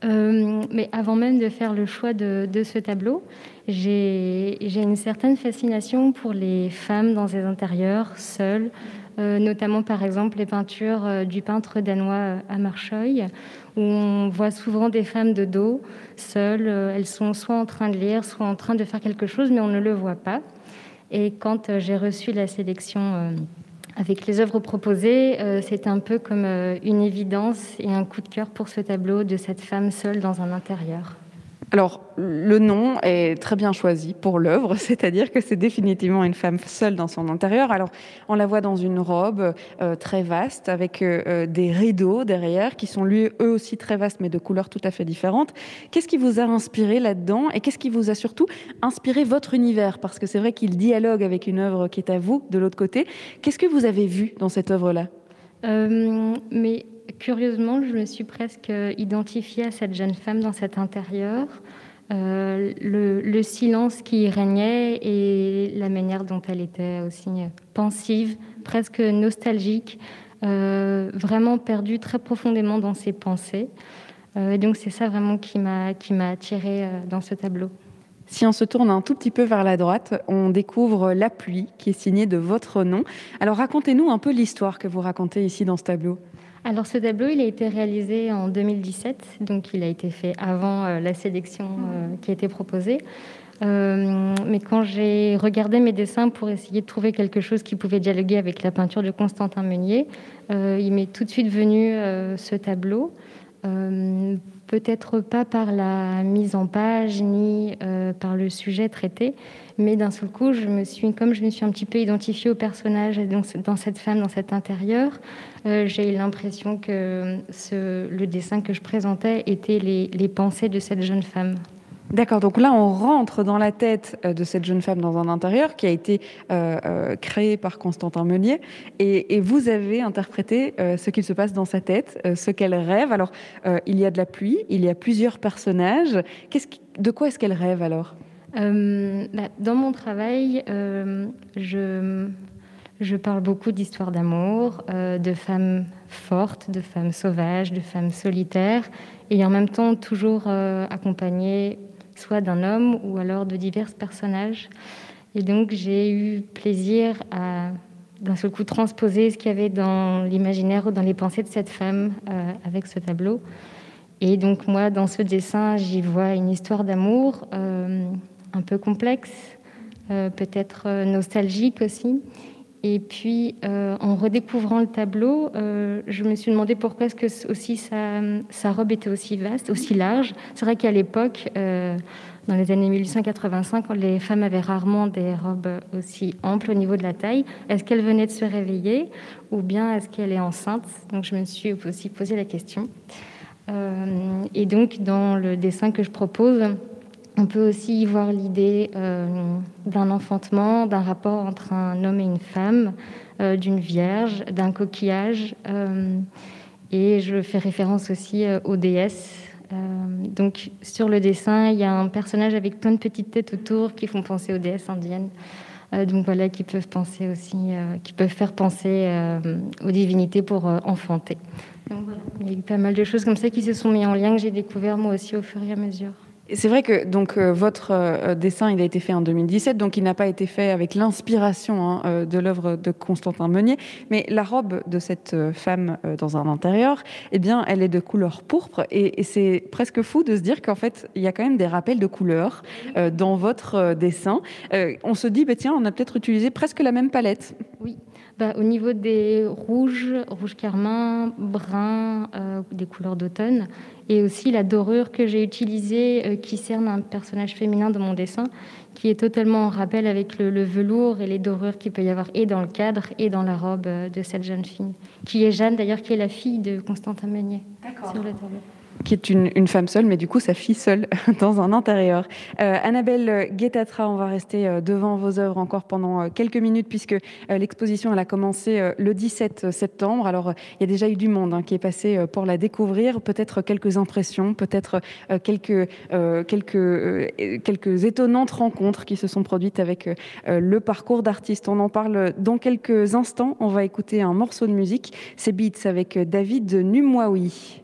Mais avant même de faire le choix de, ce tableau, j'ai une certaine fascination pour les femmes dans les intérieurs, seules, notamment par exemple les peintures du peintre danois à Marcheuil, où on voit souvent des femmes de dos, seules. Euh, elles sont soit en train de lire, soit en train de faire quelque chose, mais on ne le voit pas. Et quand euh, j'ai reçu la sélection euh, avec les œuvres proposées, c'est un peu comme une évidence et un coup de cœur pour ce tableau de cette femme seule dans un intérieur. Alors, le nom est très bien choisi pour l'œuvre, c'est-à-dire que c'est définitivement une femme seule dans son intérieur. Alors, on la voit dans une robe euh, très vaste, avec euh, euh, des rideaux derrière, qui sont lui, eux aussi très vastes, mais de couleurs tout à fait différentes. Qu'est-ce qui vous a inspiré là-dedans et qu'est-ce qui vous a surtout inspiré votre univers? Parce que c'est vrai qu'il dialogue avec une œuvre qui est à vous, de l'autre côté. Qu'est-ce que vous avez vu dans cette œuvre-là? Mais curieusement, je me suis presque identifiée à cette jeune femme dans cet intérieur. Euh, le, silence qui y régnait et la manière dont elle était aussi pensive, presque nostalgique, euh, vraiment perdue très profondément dans ses pensées. Euh, et donc c'est ça vraiment qui m'a attirée dans ce tableau. Si on se tourne un tout petit peu vers la droite, on découvre La pluie qui est signée de votre nom. Alors racontez-nous un peu l'histoire que vous racontez ici dans ce tableau. Alors ce tableau, il a été réalisé en 2017, donc il a été fait avant euh, la sélection euh, qui a été proposée. Euh, mais quand j'ai regardé mes dessins pour essayer de trouver quelque chose qui pouvait dialoguer avec la peinture de Constantin Meunier, il m'est tout de suite venu ce tableau. Peut-être pas par la mise en page ni par le sujet traité, mais d'un seul coup, je me suis, comme je me suis un petit peu identifiée au personnage dans cette femme, dans cet intérieur, euh, j'ai eu l'impression que le dessin que je présentais était les pensées de cette jeune femme. D'accord, donc là on rentre dans la tête euh, de cette jeune femme dans un intérieur qui a été euh, créé par Constantin Meunier et, vous avez interprété ce qu'il se passe dans sa tête, ce qu'elle rêve. Alors il y a de la pluie, il y a plusieurs personnages. de quoi est-ce qu'elle rêve alors? Euh, bah, dans mon travail, euh, je, parle beaucoup d'histoires d'amour, euh, de femmes fortes, de femmes sauvages, de femmes solitaires, et en même temps toujours accompagnées soit d'un homme ou alors de divers personnages. Et donc j'ai eu plaisir à d'un seul coup transposer ce qu'il y avait dans l'imaginaire ou dans les pensées de cette femme avec ce tableau. Et donc moi, dans ce dessin, j'y vois une histoire d'amour un peu complexe, euh, peut-être euh, nostalgique aussi. Et puis, euh, en redécouvrant le tableau, je me suis demandé pourquoi est-ce que aussi sa, sa, robe était aussi vaste, aussi large. C'est vrai qu'à l'époque, dans les années 1885, les femmes avaient rarement des robes aussi amples au niveau de la taille. Est-ce qu'elle venait de se réveiller ou bien est-ce qu'elle est enceinte? Donc, je me suis aussi posé la question. et donc, dans le dessin que je propose, on peut aussi y voir l'idée euh, d'un enfantement, d'un rapport entre un homme et une femme, euh, d'une vierge, d'un coquillage. Euh, et je fais référence aussi aux déesses. donc sur le dessin, il y a un personnage avec plein de petites têtes autour qui font penser aux déesses indiennes. donc voilà, qui peuvent penser aussi, qui peuvent faire penser aux divinités pour enfanter. il y a eu pas mal de choses comme ça qui se sont mis en lien que j'ai découvert moi aussi au fur et à mesure. C'est vrai que donc euh, votre euh, dessin il a été fait en 2017, donc il n'a pas été fait avec l'inspiration hein, euh, de l'œuvre de Constantin Meunier, mais la robe de cette femme dans un intérieur, eh bien, elle est de couleur pourpre et, c'est presque fou de se dire qu'en fait il y a quand même des rappels de couleurs dans votre dessin. on se dit, bah, tiens, on a peut-être utilisé presque la même palette. Oui. Bah, au niveau des rouges, rouge carmin, brun, des couleurs d'automne, et aussi la dorure que j'ai utilisée euh, qui cerne un personnage féminin dans mon dessin, qui est totalement en rappel avec le, velours et les dorures qu'il peut y avoir et dans le cadre et dans la robe euh, de cette jeune fille, qui est Jeanne d'ailleurs, qui est la fille de Constantin Meunier. Sur le tableau qui est une, femme seule, mais du coup sa fille seule dans un intérieur. Euh, Annabelle Guettatra, on va rester euh, devant vos œuvres encore pendant euh, quelques minutes puisque l'exposition a commencé le 17 septembre. Alors il y a déjà eu du monde hein, qui est passé pour la découvrir, peut-être quelques impressions, peut-être quelques, quelques, quelques étonnantes rencontres qui se sont produites avec le parcours d'artiste. On en parle dans quelques instants. On va écouter un morceau de musique, c'est Beats avec David Numwaoui.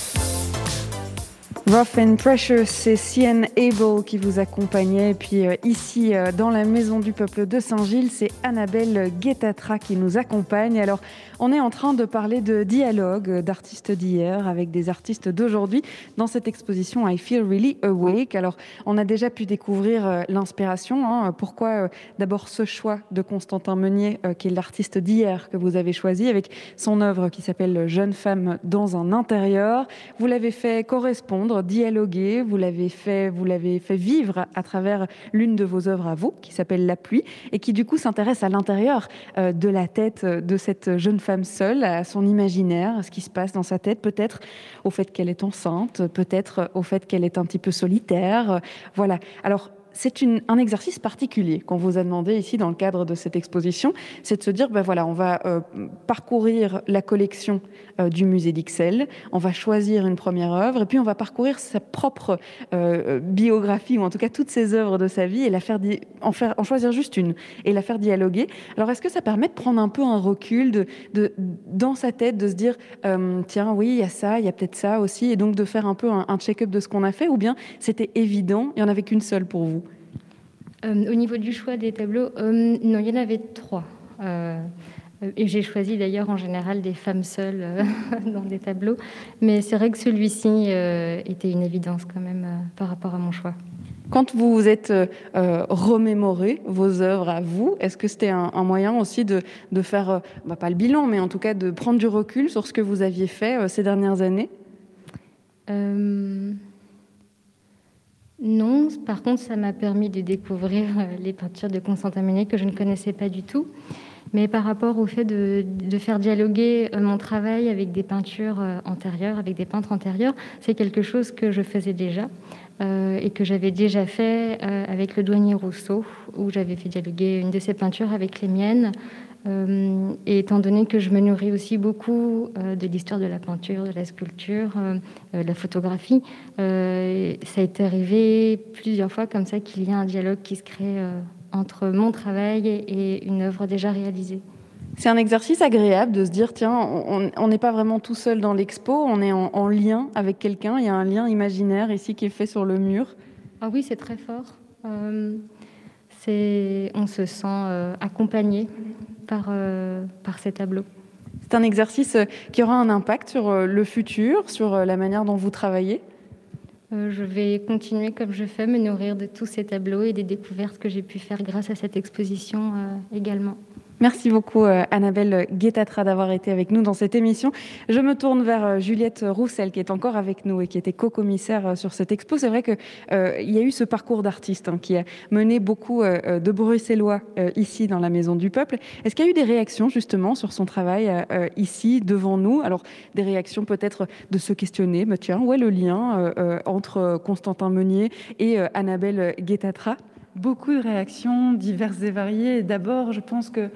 Rough and Precious, c'est Cian Abel qui vous accompagnait. Et puis euh, ici, euh, dans la Maison du Peuple de Saint-Gilles, c'est Annabelle Guettatra qui nous accompagne. Alors, on est en train de parler de dialogue euh, d'artistes d'hier avec des artistes d'aujourd'hui dans cette exposition I Feel Really Awake. Alors, on a déjà pu découvrir l'inspiration. Hein. Pourquoi d'abord ce choix de Constantin Meunier, qui est l'artiste d'hier que vous avez choisi, avec son œuvre qui s'appelle Jeune femme dans un intérieur. Vous l'avez fait correspondre dialoguer. Vous l'avez fait, vous l'avez fait vivre à travers l'une de vos œuvres à vous, qui s'appelle La pluie, et qui du coup s'intéresse à l'intérieur euh, de la tête de cette jeune femme seule, à son imaginaire, à ce qui se passe dans sa tête, peut-être au fait qu'elle est enceinte, peut-être au fait qu'elle est un petit peu solitaire. Voilà. Alors c'est un exercice particulier qu'on vous a demandé ici dans le cadre de cette exposition, c'est de se dire, ben voilà, on va euh, parcourir la collection euh, du musée d'Ixelles, on va choisir une première œuvre, et puis on va parcourir sa propre euh, biographie, ou en tout cas toutes ses œuvres de sa vie, et la faire, en, choisir juste une, et la faire dialoguer. Alors est-ce que ça permet de prendre un peu un recul dans sa tête, de se dire, tiens, oui, il y a ça, il y a peut-être ça aussi, et donc de faire un peu un, un check-up de ce qu'on a fait, ou bien c'était évident, il n'y en avait qu'une seule pour vous? Au niveau du choix des tableaux, euh, non, il y en avait trois. Euh, et j'ai choisi d'ailleurs en général des femmes seules dans des tableaux. Mais c'est vrai que celui-ci était une évidence quand même par rapport à mon choix. Quand vous vous êtes remémoré vos œuvres à vous, est-ce que c'était un, moyen aussi de, faire, bah, pas le bilan, mais en tout cas de prendre du recul sur ce que vous aviez fait ces dernières années? Non, par contre, ça m'a permis de découvrir euh, les peintures de Constantin Meunier que je ne connaissais pas du tout. Mais par rapport au fait de, faire dialoguer euh, mon travail avec des peintures euh, antérieures, avec des peintres antérieurs, c'est quelque chose que je faisais déjà et que j'avais déjà fait avec le douanier Rousseau, où j'avais fait dialoguer une de ses peintures avec les miennes. Euh, et étant donné que je me nourris aussi beaucoup euh, de l'histoire de la peinture, de la sculpture, euh, de la photographie, ça a été arrivé plusieurs fois comme ça qu'il y a un dialogue qui se crée entre mon travail et une œuvre déjà réalisée. C'est un exercice agréable de se dire, tiens, on n'est pas vraiment tout seul dans l'expo, on est en, lien avec quelqu'un, il y a un lien imaginaire ici qui est fait sur le mur. Ah oui, c'est très fort. on se sent accompagné par, euh, par ces tableaux. C'est un exercice euh, qui aura un impact sur euh, le futur, sur la manière dont vous travaillez? Je vais continuer comme je fais, me nourrir de tous ces tableaux et des découvertes que j'ai pu faire grâce à cette exposition également. Merci beaucoup euh, Annabelle Guettatra d'avoir été avec nous dans cette émission. Je me tourne vers euh, Juliette Roussel qui est encore avec nous et qui était co-commissaire euh, sur cette expo. C'est vrai qu'il il y a eu ce parcours d'artiste hein, qui a mené beaucoup de Bruxellois ici dans la Maison du Peuple. Est-ce qu'il y a eu des réactions justement sur son travail ici devant nous? Alors des réactions peut-être de se questionner, mais tiens, où est le lien entre Constantin Meunier et Annabelle Guettatra Beaucoup de réactions diverses et variées. D'abord, je pense que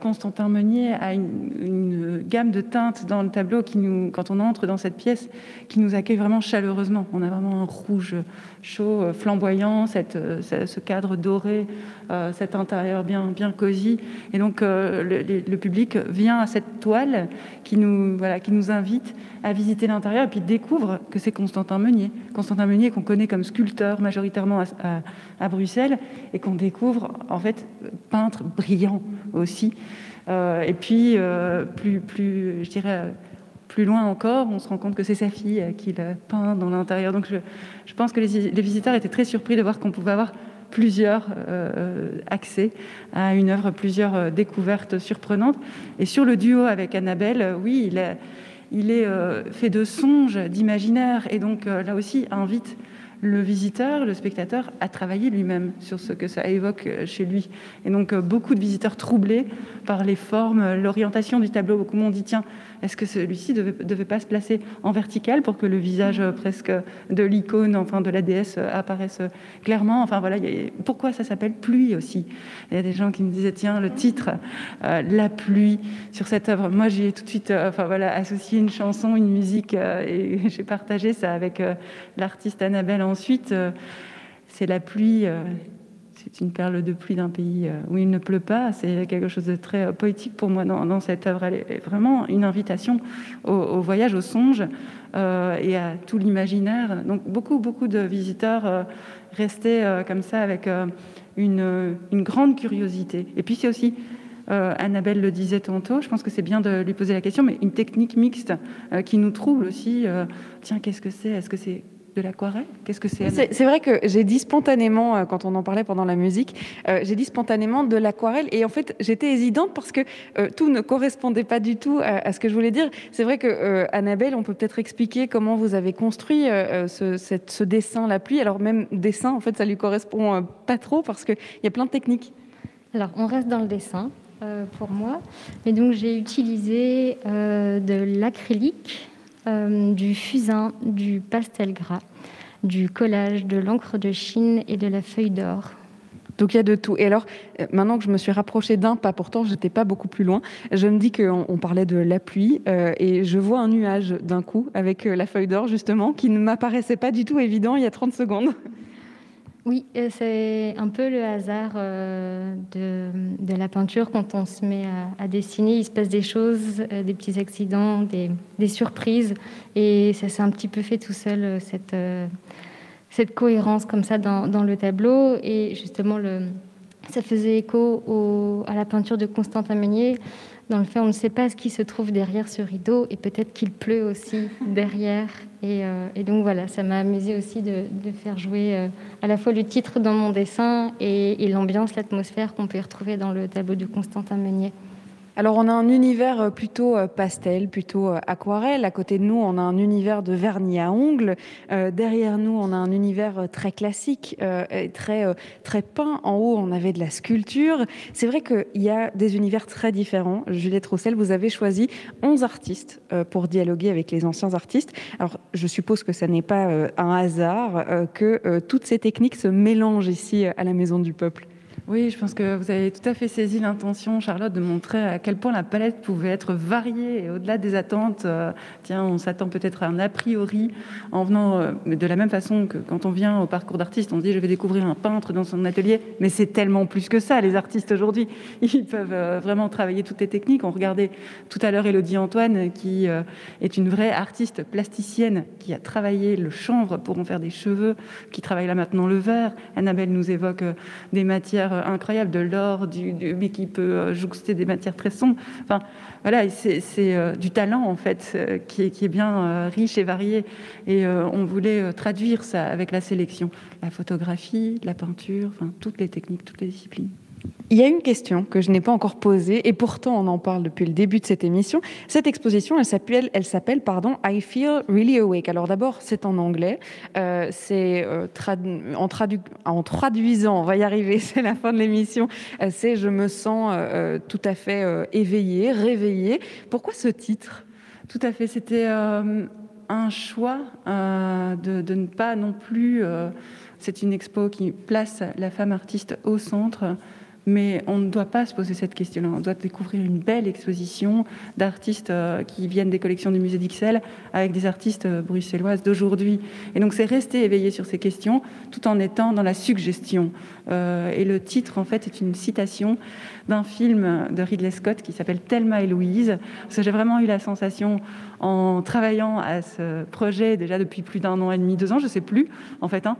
Constantin Meunier a une, gamme de teintes dans le tableau qui nous, quand on entre dans cette pièce, qui nous accueille vraiment chaleureusement. On a vraiment un rouge chaud, flamboyant, cette, ce cadre doré, cet intérieur bien, bien cosy. Et donc le, public vient à cette toile qui nous, voilà, qui nous invite à visiter l'intérieur et puis découvre que c'est Constantin Meunier. Constantin Meunier qu'on connaît comme sculpteur majoritairement à, Bruxelles et qu'on découvre en fait peintre brillant aussi. Euh, et puis euh, plus, plus, je dirais plus loin encore, on se rend compte que c'est sa fille qui l'a peint dans l'intérieur. Donc je, pense que les, visiteurs étaient très surpris de voir qu'on pouvait avoir plusieurs euh, accès à une œuvre, plusieurs découvertes surprenantes. Et sur le duo avec Annabelle, oui, il est euh, fait de songes, d'imaginaire, et donc euh, là aussi invite le visiteur, le spectateur, à travailler lui-même sur ce que ça évoque euh, chez lui. Et donc beaucoup de visiteurs troublés par les formes, l'orientation du tableau. Beaucoup m'ont dit tiens, est-ce que celui-ci ne devait, pas se placer en vertical pour que le visage euh, presque de l'icône, enfin de la déesse, euh, apparaisse euh, clairement? Enfin voilà, pourquoi ça s'appelle pluie aussi? Il y a des gens qui me disaient tiens, le titre, la pluie sur cette œuvre. Moi, j'ai tout de suite, enfin voilà, associé une chanson, une musique, et j'ai partagé ça avec l'artiste Annabelle ensuite. c'est la pluie une perle de pluie d'un pays euh, où il ne pleut pas. C'est quelque chose de très euh, poétique pour moi dans, cette œuvre. Elle est vraiment une invitation au, voyage, au songe euh, et à tout l'imaginaire. Donc beaucoup, beaucoup de visiteurs restaient comme ça avec une, une, grande curiosité. Et puis c'est aussi Annabelle le disait tantôt, je pense que c'est bien de lui poser la question, mais une technique mixte qui nous trouble aussi. tiens, qu'est-ce que c'est? Est-ce que c'est de l'aquarelle? Qu'est-ce que c'est C'est vrai que j'ai dit spontanément, euh, quand on en parlait pendant la musique, euh, j'ai dit spontanément de l'aquarelle. Et en fait, j'étais hésitante parce que euh, tout ne correspondait pas du tout à, ce que je voulais dire. C'est vrai que, Annabelle, on peut peut-être expliquer comment vous avez construit ce, ce, dessin, la pluie. Alors, même dessin, en fait, ça lui correspond pas trop parce qu'il y a plein de techniques. Alors, on reste dans le dessin. pour moi. Et donc j'ai utilisé de l'acrylique, euh, du fusain, du pastel gras, du collage, de l'encre de Chine et de la feuille d'or. Donc il y a de tout. Et alors, euh, maintenant que je me suis rapprochée d'un pas, pourtant je n'étais pas beaucoup plus loin, je me dis qu'on parlait de la pluie euh, et je vois un nuage d'un coup avec la feuille d'or justement qui ne m'apparaissait pas du tout évident il y a 30 secondes. Oui, c'est un peu le hasard euh, de, la peinture. Quand on se met à, dessiner, il se passe des choses, euh, des petits accidents, des, surprises. Et ça s'est un petit peu fait tout seul, euh, cette, cohérence comme ça dans, le tableau. Et justement, ça faisait écho à la peinture de Constantin Meunier dans le fait on ne sait pas ce qui se trouve derrière ce rideau et peut-être qu'il pleut aussi derrière. Euh, et, donc voilà, ça m'a amusé aussi de, faire jouer euh, à la fois le titre dans mon dessin et, et l'ambiance, l'atmosphère qu'on peut retrouver dans le tableau de Constantin Meunier. Alors on a un univers euh, plutôt euh, pastel, plutôt euh, aquarelle. À côté de nous, on a un univers de vernis à ongles. derrière nous, on a un univers très classique, très très peint. En haut, on avait de la sculpture. C'est vrai qu'il y a des univers très différents. Juliette Roussel, vous avez choisi 11 artistes pour dialoguer avec les anciens artistes. Alors je suppose que ça n'est pas un hasard que toutes ces techniques se mélangent ici à la Maison du Peuple. Oui, je pense que vous avez tout à fait saisi l'intention, Charlotte, de montrer à quel point la palette pouvait être variée et au-delà des attentes. Euh, tiens, on s'attend peut-être à un a priori en venant euh, de la même façon que quand on vient au parcours d'artiste, on se dit je vais découvrir un peintre dans son atelier, mais c'est tellement plus que ça. Les artistes aujourd'hui, ils peuvent euh, vraiment travailler toutes les techniques. On regardait tout à l'heure Elodie Antoine, qui est une vraie artiste plasticienne qui a travaillé le chanvre pour en faire des cheveux, qui travaille là maintenant le verre. Annabelle nous évoque des matières incroyable, de l'or, du, mais qui peut euh, jouxter des matières très sombres. Enfin, voilà, c'est euh, du talent en fait qui est, qui est bien riche et varié. Et on voulait traduire ça avec la sélection, la photographie, la peinture, enfin toutes les techniques, toutes les disciplines. Il y a une question que je n'ai pas encore posée, et pourtant on en parle depuis le début de cette émission. Cette exposition, elle s'appelle, elle s'appelle pardon, I Feel Really Awake. Alors d'abord, c'est en anglais. Euh, c'est euh, en, traduisant, on va y arriver, c'est la fin de l'émission. Euh, c'est Je me sens tout à fait éveillée, réveillée. Pourquoi ce titre? Tout à fait. C'était un choix de, ne pas non plus. c'est une expo qui place la femme artiste au centre mais on ne doit pas se poser cette question-là. On doit découvrir une belle exposition d'artistes euh, qui viennent des collections du musée d'Ixelles avec des artistes euh, bruxelloises d'aujourd'hui. Et donc c'est rester éveillé sur ces questions tout en étant dans la suggestion. Euh, et le titre, en fait, est une citation d'un film de Ridley Scott qui s'appelle Thelma et Louise. Parce que j'ai vraiment eu la sensation, en travaillant à ce projet déjà depuis plus d'un an et demi, deux ans, je ne sais plus, en fait, hein,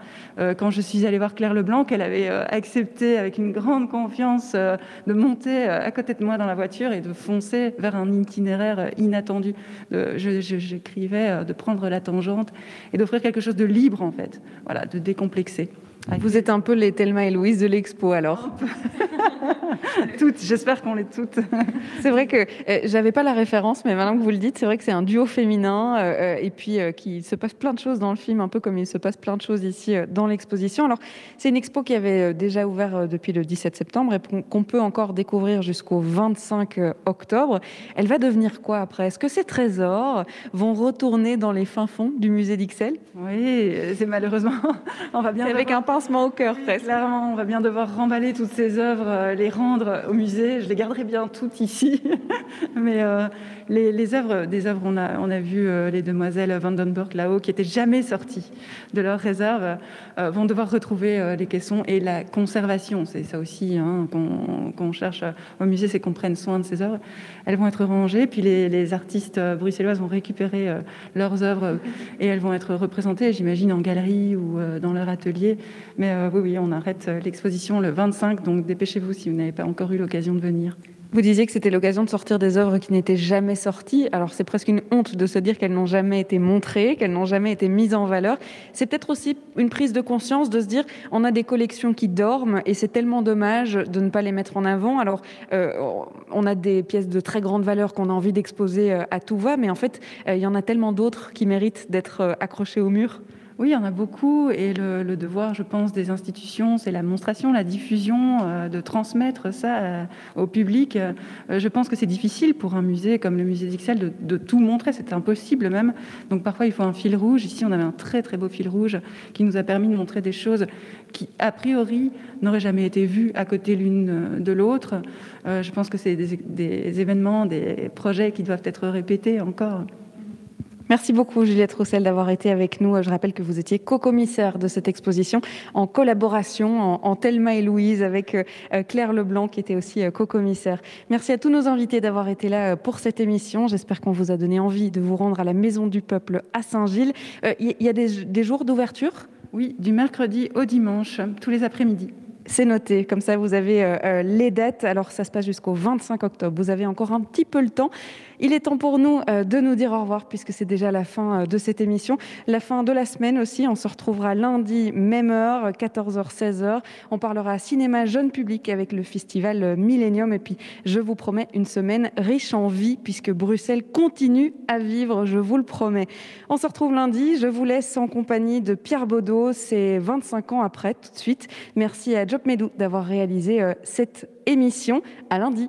quand je suis allée voir Claire Leblanc, qu'elle avait accepté avec une grande confiance de monter à côté de moi dans la voiture et de foncer vers un itinéraire inattendu. J'écrivais de prendre la tangente et d'offrir quelque chose de libre, en fait, voilà, de décomplexer. Vous êtes un peu les Thelma et Louise de l'expo alors Toutes, j'espère qu'on est toutes. c'est vrai que euh, j'avais pas la référence, mais maintenant que vous le dites, c'est vrai que c'est un duo féminin euh, euh, et puis qu'il se passe plein de choses dans le film, un peu comme il se passe plein de choses ici dans l'exposition. Alors, c'est une expo qui avait déjà ouvert depuis le 17 septembre et qu'on peut encore découvrir jusqu'au 25 octobre. Elle va devenir quoi après? Est-ce que ces trésors vont retourner dans les fins fonds du musée d'Ixelles? Oui, c'est malheureusement. On va bien avec un au cœur, presque. Clairement, on va bien devoir remballer toutes ces œuvres, les rendre au musée. Je les garderai bien toutes ici. Mais euh, les, œuvres, des œuvres, on a, vu euh, les demoiselles Vandenberg là-haut, qui étaient jamais sorties de leur réserve, euh, vont devoir retrouver les caissons et la conservation. C'est ça aussi hein, qu'on cherche au musée, c'est qu'on prenne soin de ces œuvres. Elles vont être rangées, puis les, artistes bruxelloises vont récupérer leurs œuvres et elles vont être représentées, j'imagine, en galerie ou dans leur atelier. Mais oui, on arrête l'exposition le 25, donc dépêchez-vous si vous n'avez pas encore eu l'occasion de venir. Vous disiez que c'était l'occasion de sortir des œuvres qui n'étaient jamais sorties. Alors c'est presque une honte de se dire qu'elles n'ont jamais été montrées, qu'elles n'ont jamais été mises en valeur. C'est peut-être aussi une prise de conscience de se dire on a des collections qui dorment et c'est tellement dommage de ne pas les mettre en avant. Alors euh, on a des pièces de très grande valeur qu'on a envie d'exposer euh, à tout va, mais en fait euh, il y en a tellement d'autres qui méritent d'être accrochées au mur. Oui, il y en a beaucoup et le, devoir, je pense, des institutions, c'est la monstration, la diffusion, euh, de transmettre ça euh, au public. Euh, je pense que c'est difficile pour un musée comme le musée d'Ixelles de, tout montrer, c'est impossible même. Donc parfois, il faut un fil rouge. Ici, on avait un très très beau fil rouge qui nous a permis de montrer des choses qui, a priori, n'auraient jamais été vues à côté l'une de l'autre. je pense que c'est des événements, des projets qui doivent être répétés encore. Merci beaucoup Juliette Roussel d'avoir été avec nous. Je rappelle que vous étiez co-commissaire de cette exposition en collaboration en, Thelma et Louise avec euh, Claire Leblanc qui était aussi euh, co-commissaire. Merci à tous nos invités d'avoir été là euh, pour cette émission. J'espère qu'on vous a donné envie de vous rendre à la Maison du Peuple à Saint-Gilles. Il y a des, des jours d'ouverture? Oui, du mercredi au dimanche, tous les après-midi. C'est noté, comme ça vous avez les dates. Alors ça se passe jusqu'au 25 octobre. Vous avez encore un petit peu le temps. Il est temps pour nous euh, de nous dire au revoir puisque c'est déjà la fin euh, de cette émission. La fin de la semaine aussi. On se retrouvera lundi, même heure, 14h, 16h. On parlera cinéma jeune public avec le festival euh, Millennium. Et puis, je vous promets une semaine riche en vie puisque Bruxelles continue à vivre, je vous le promets. On se retrouve lundi. Je vous laisse en compagnie de Pierre Baudot. C'est 25 ans après, tout de suite. Merci à Job Medou d'avoir réalisé cette émission. À lundi.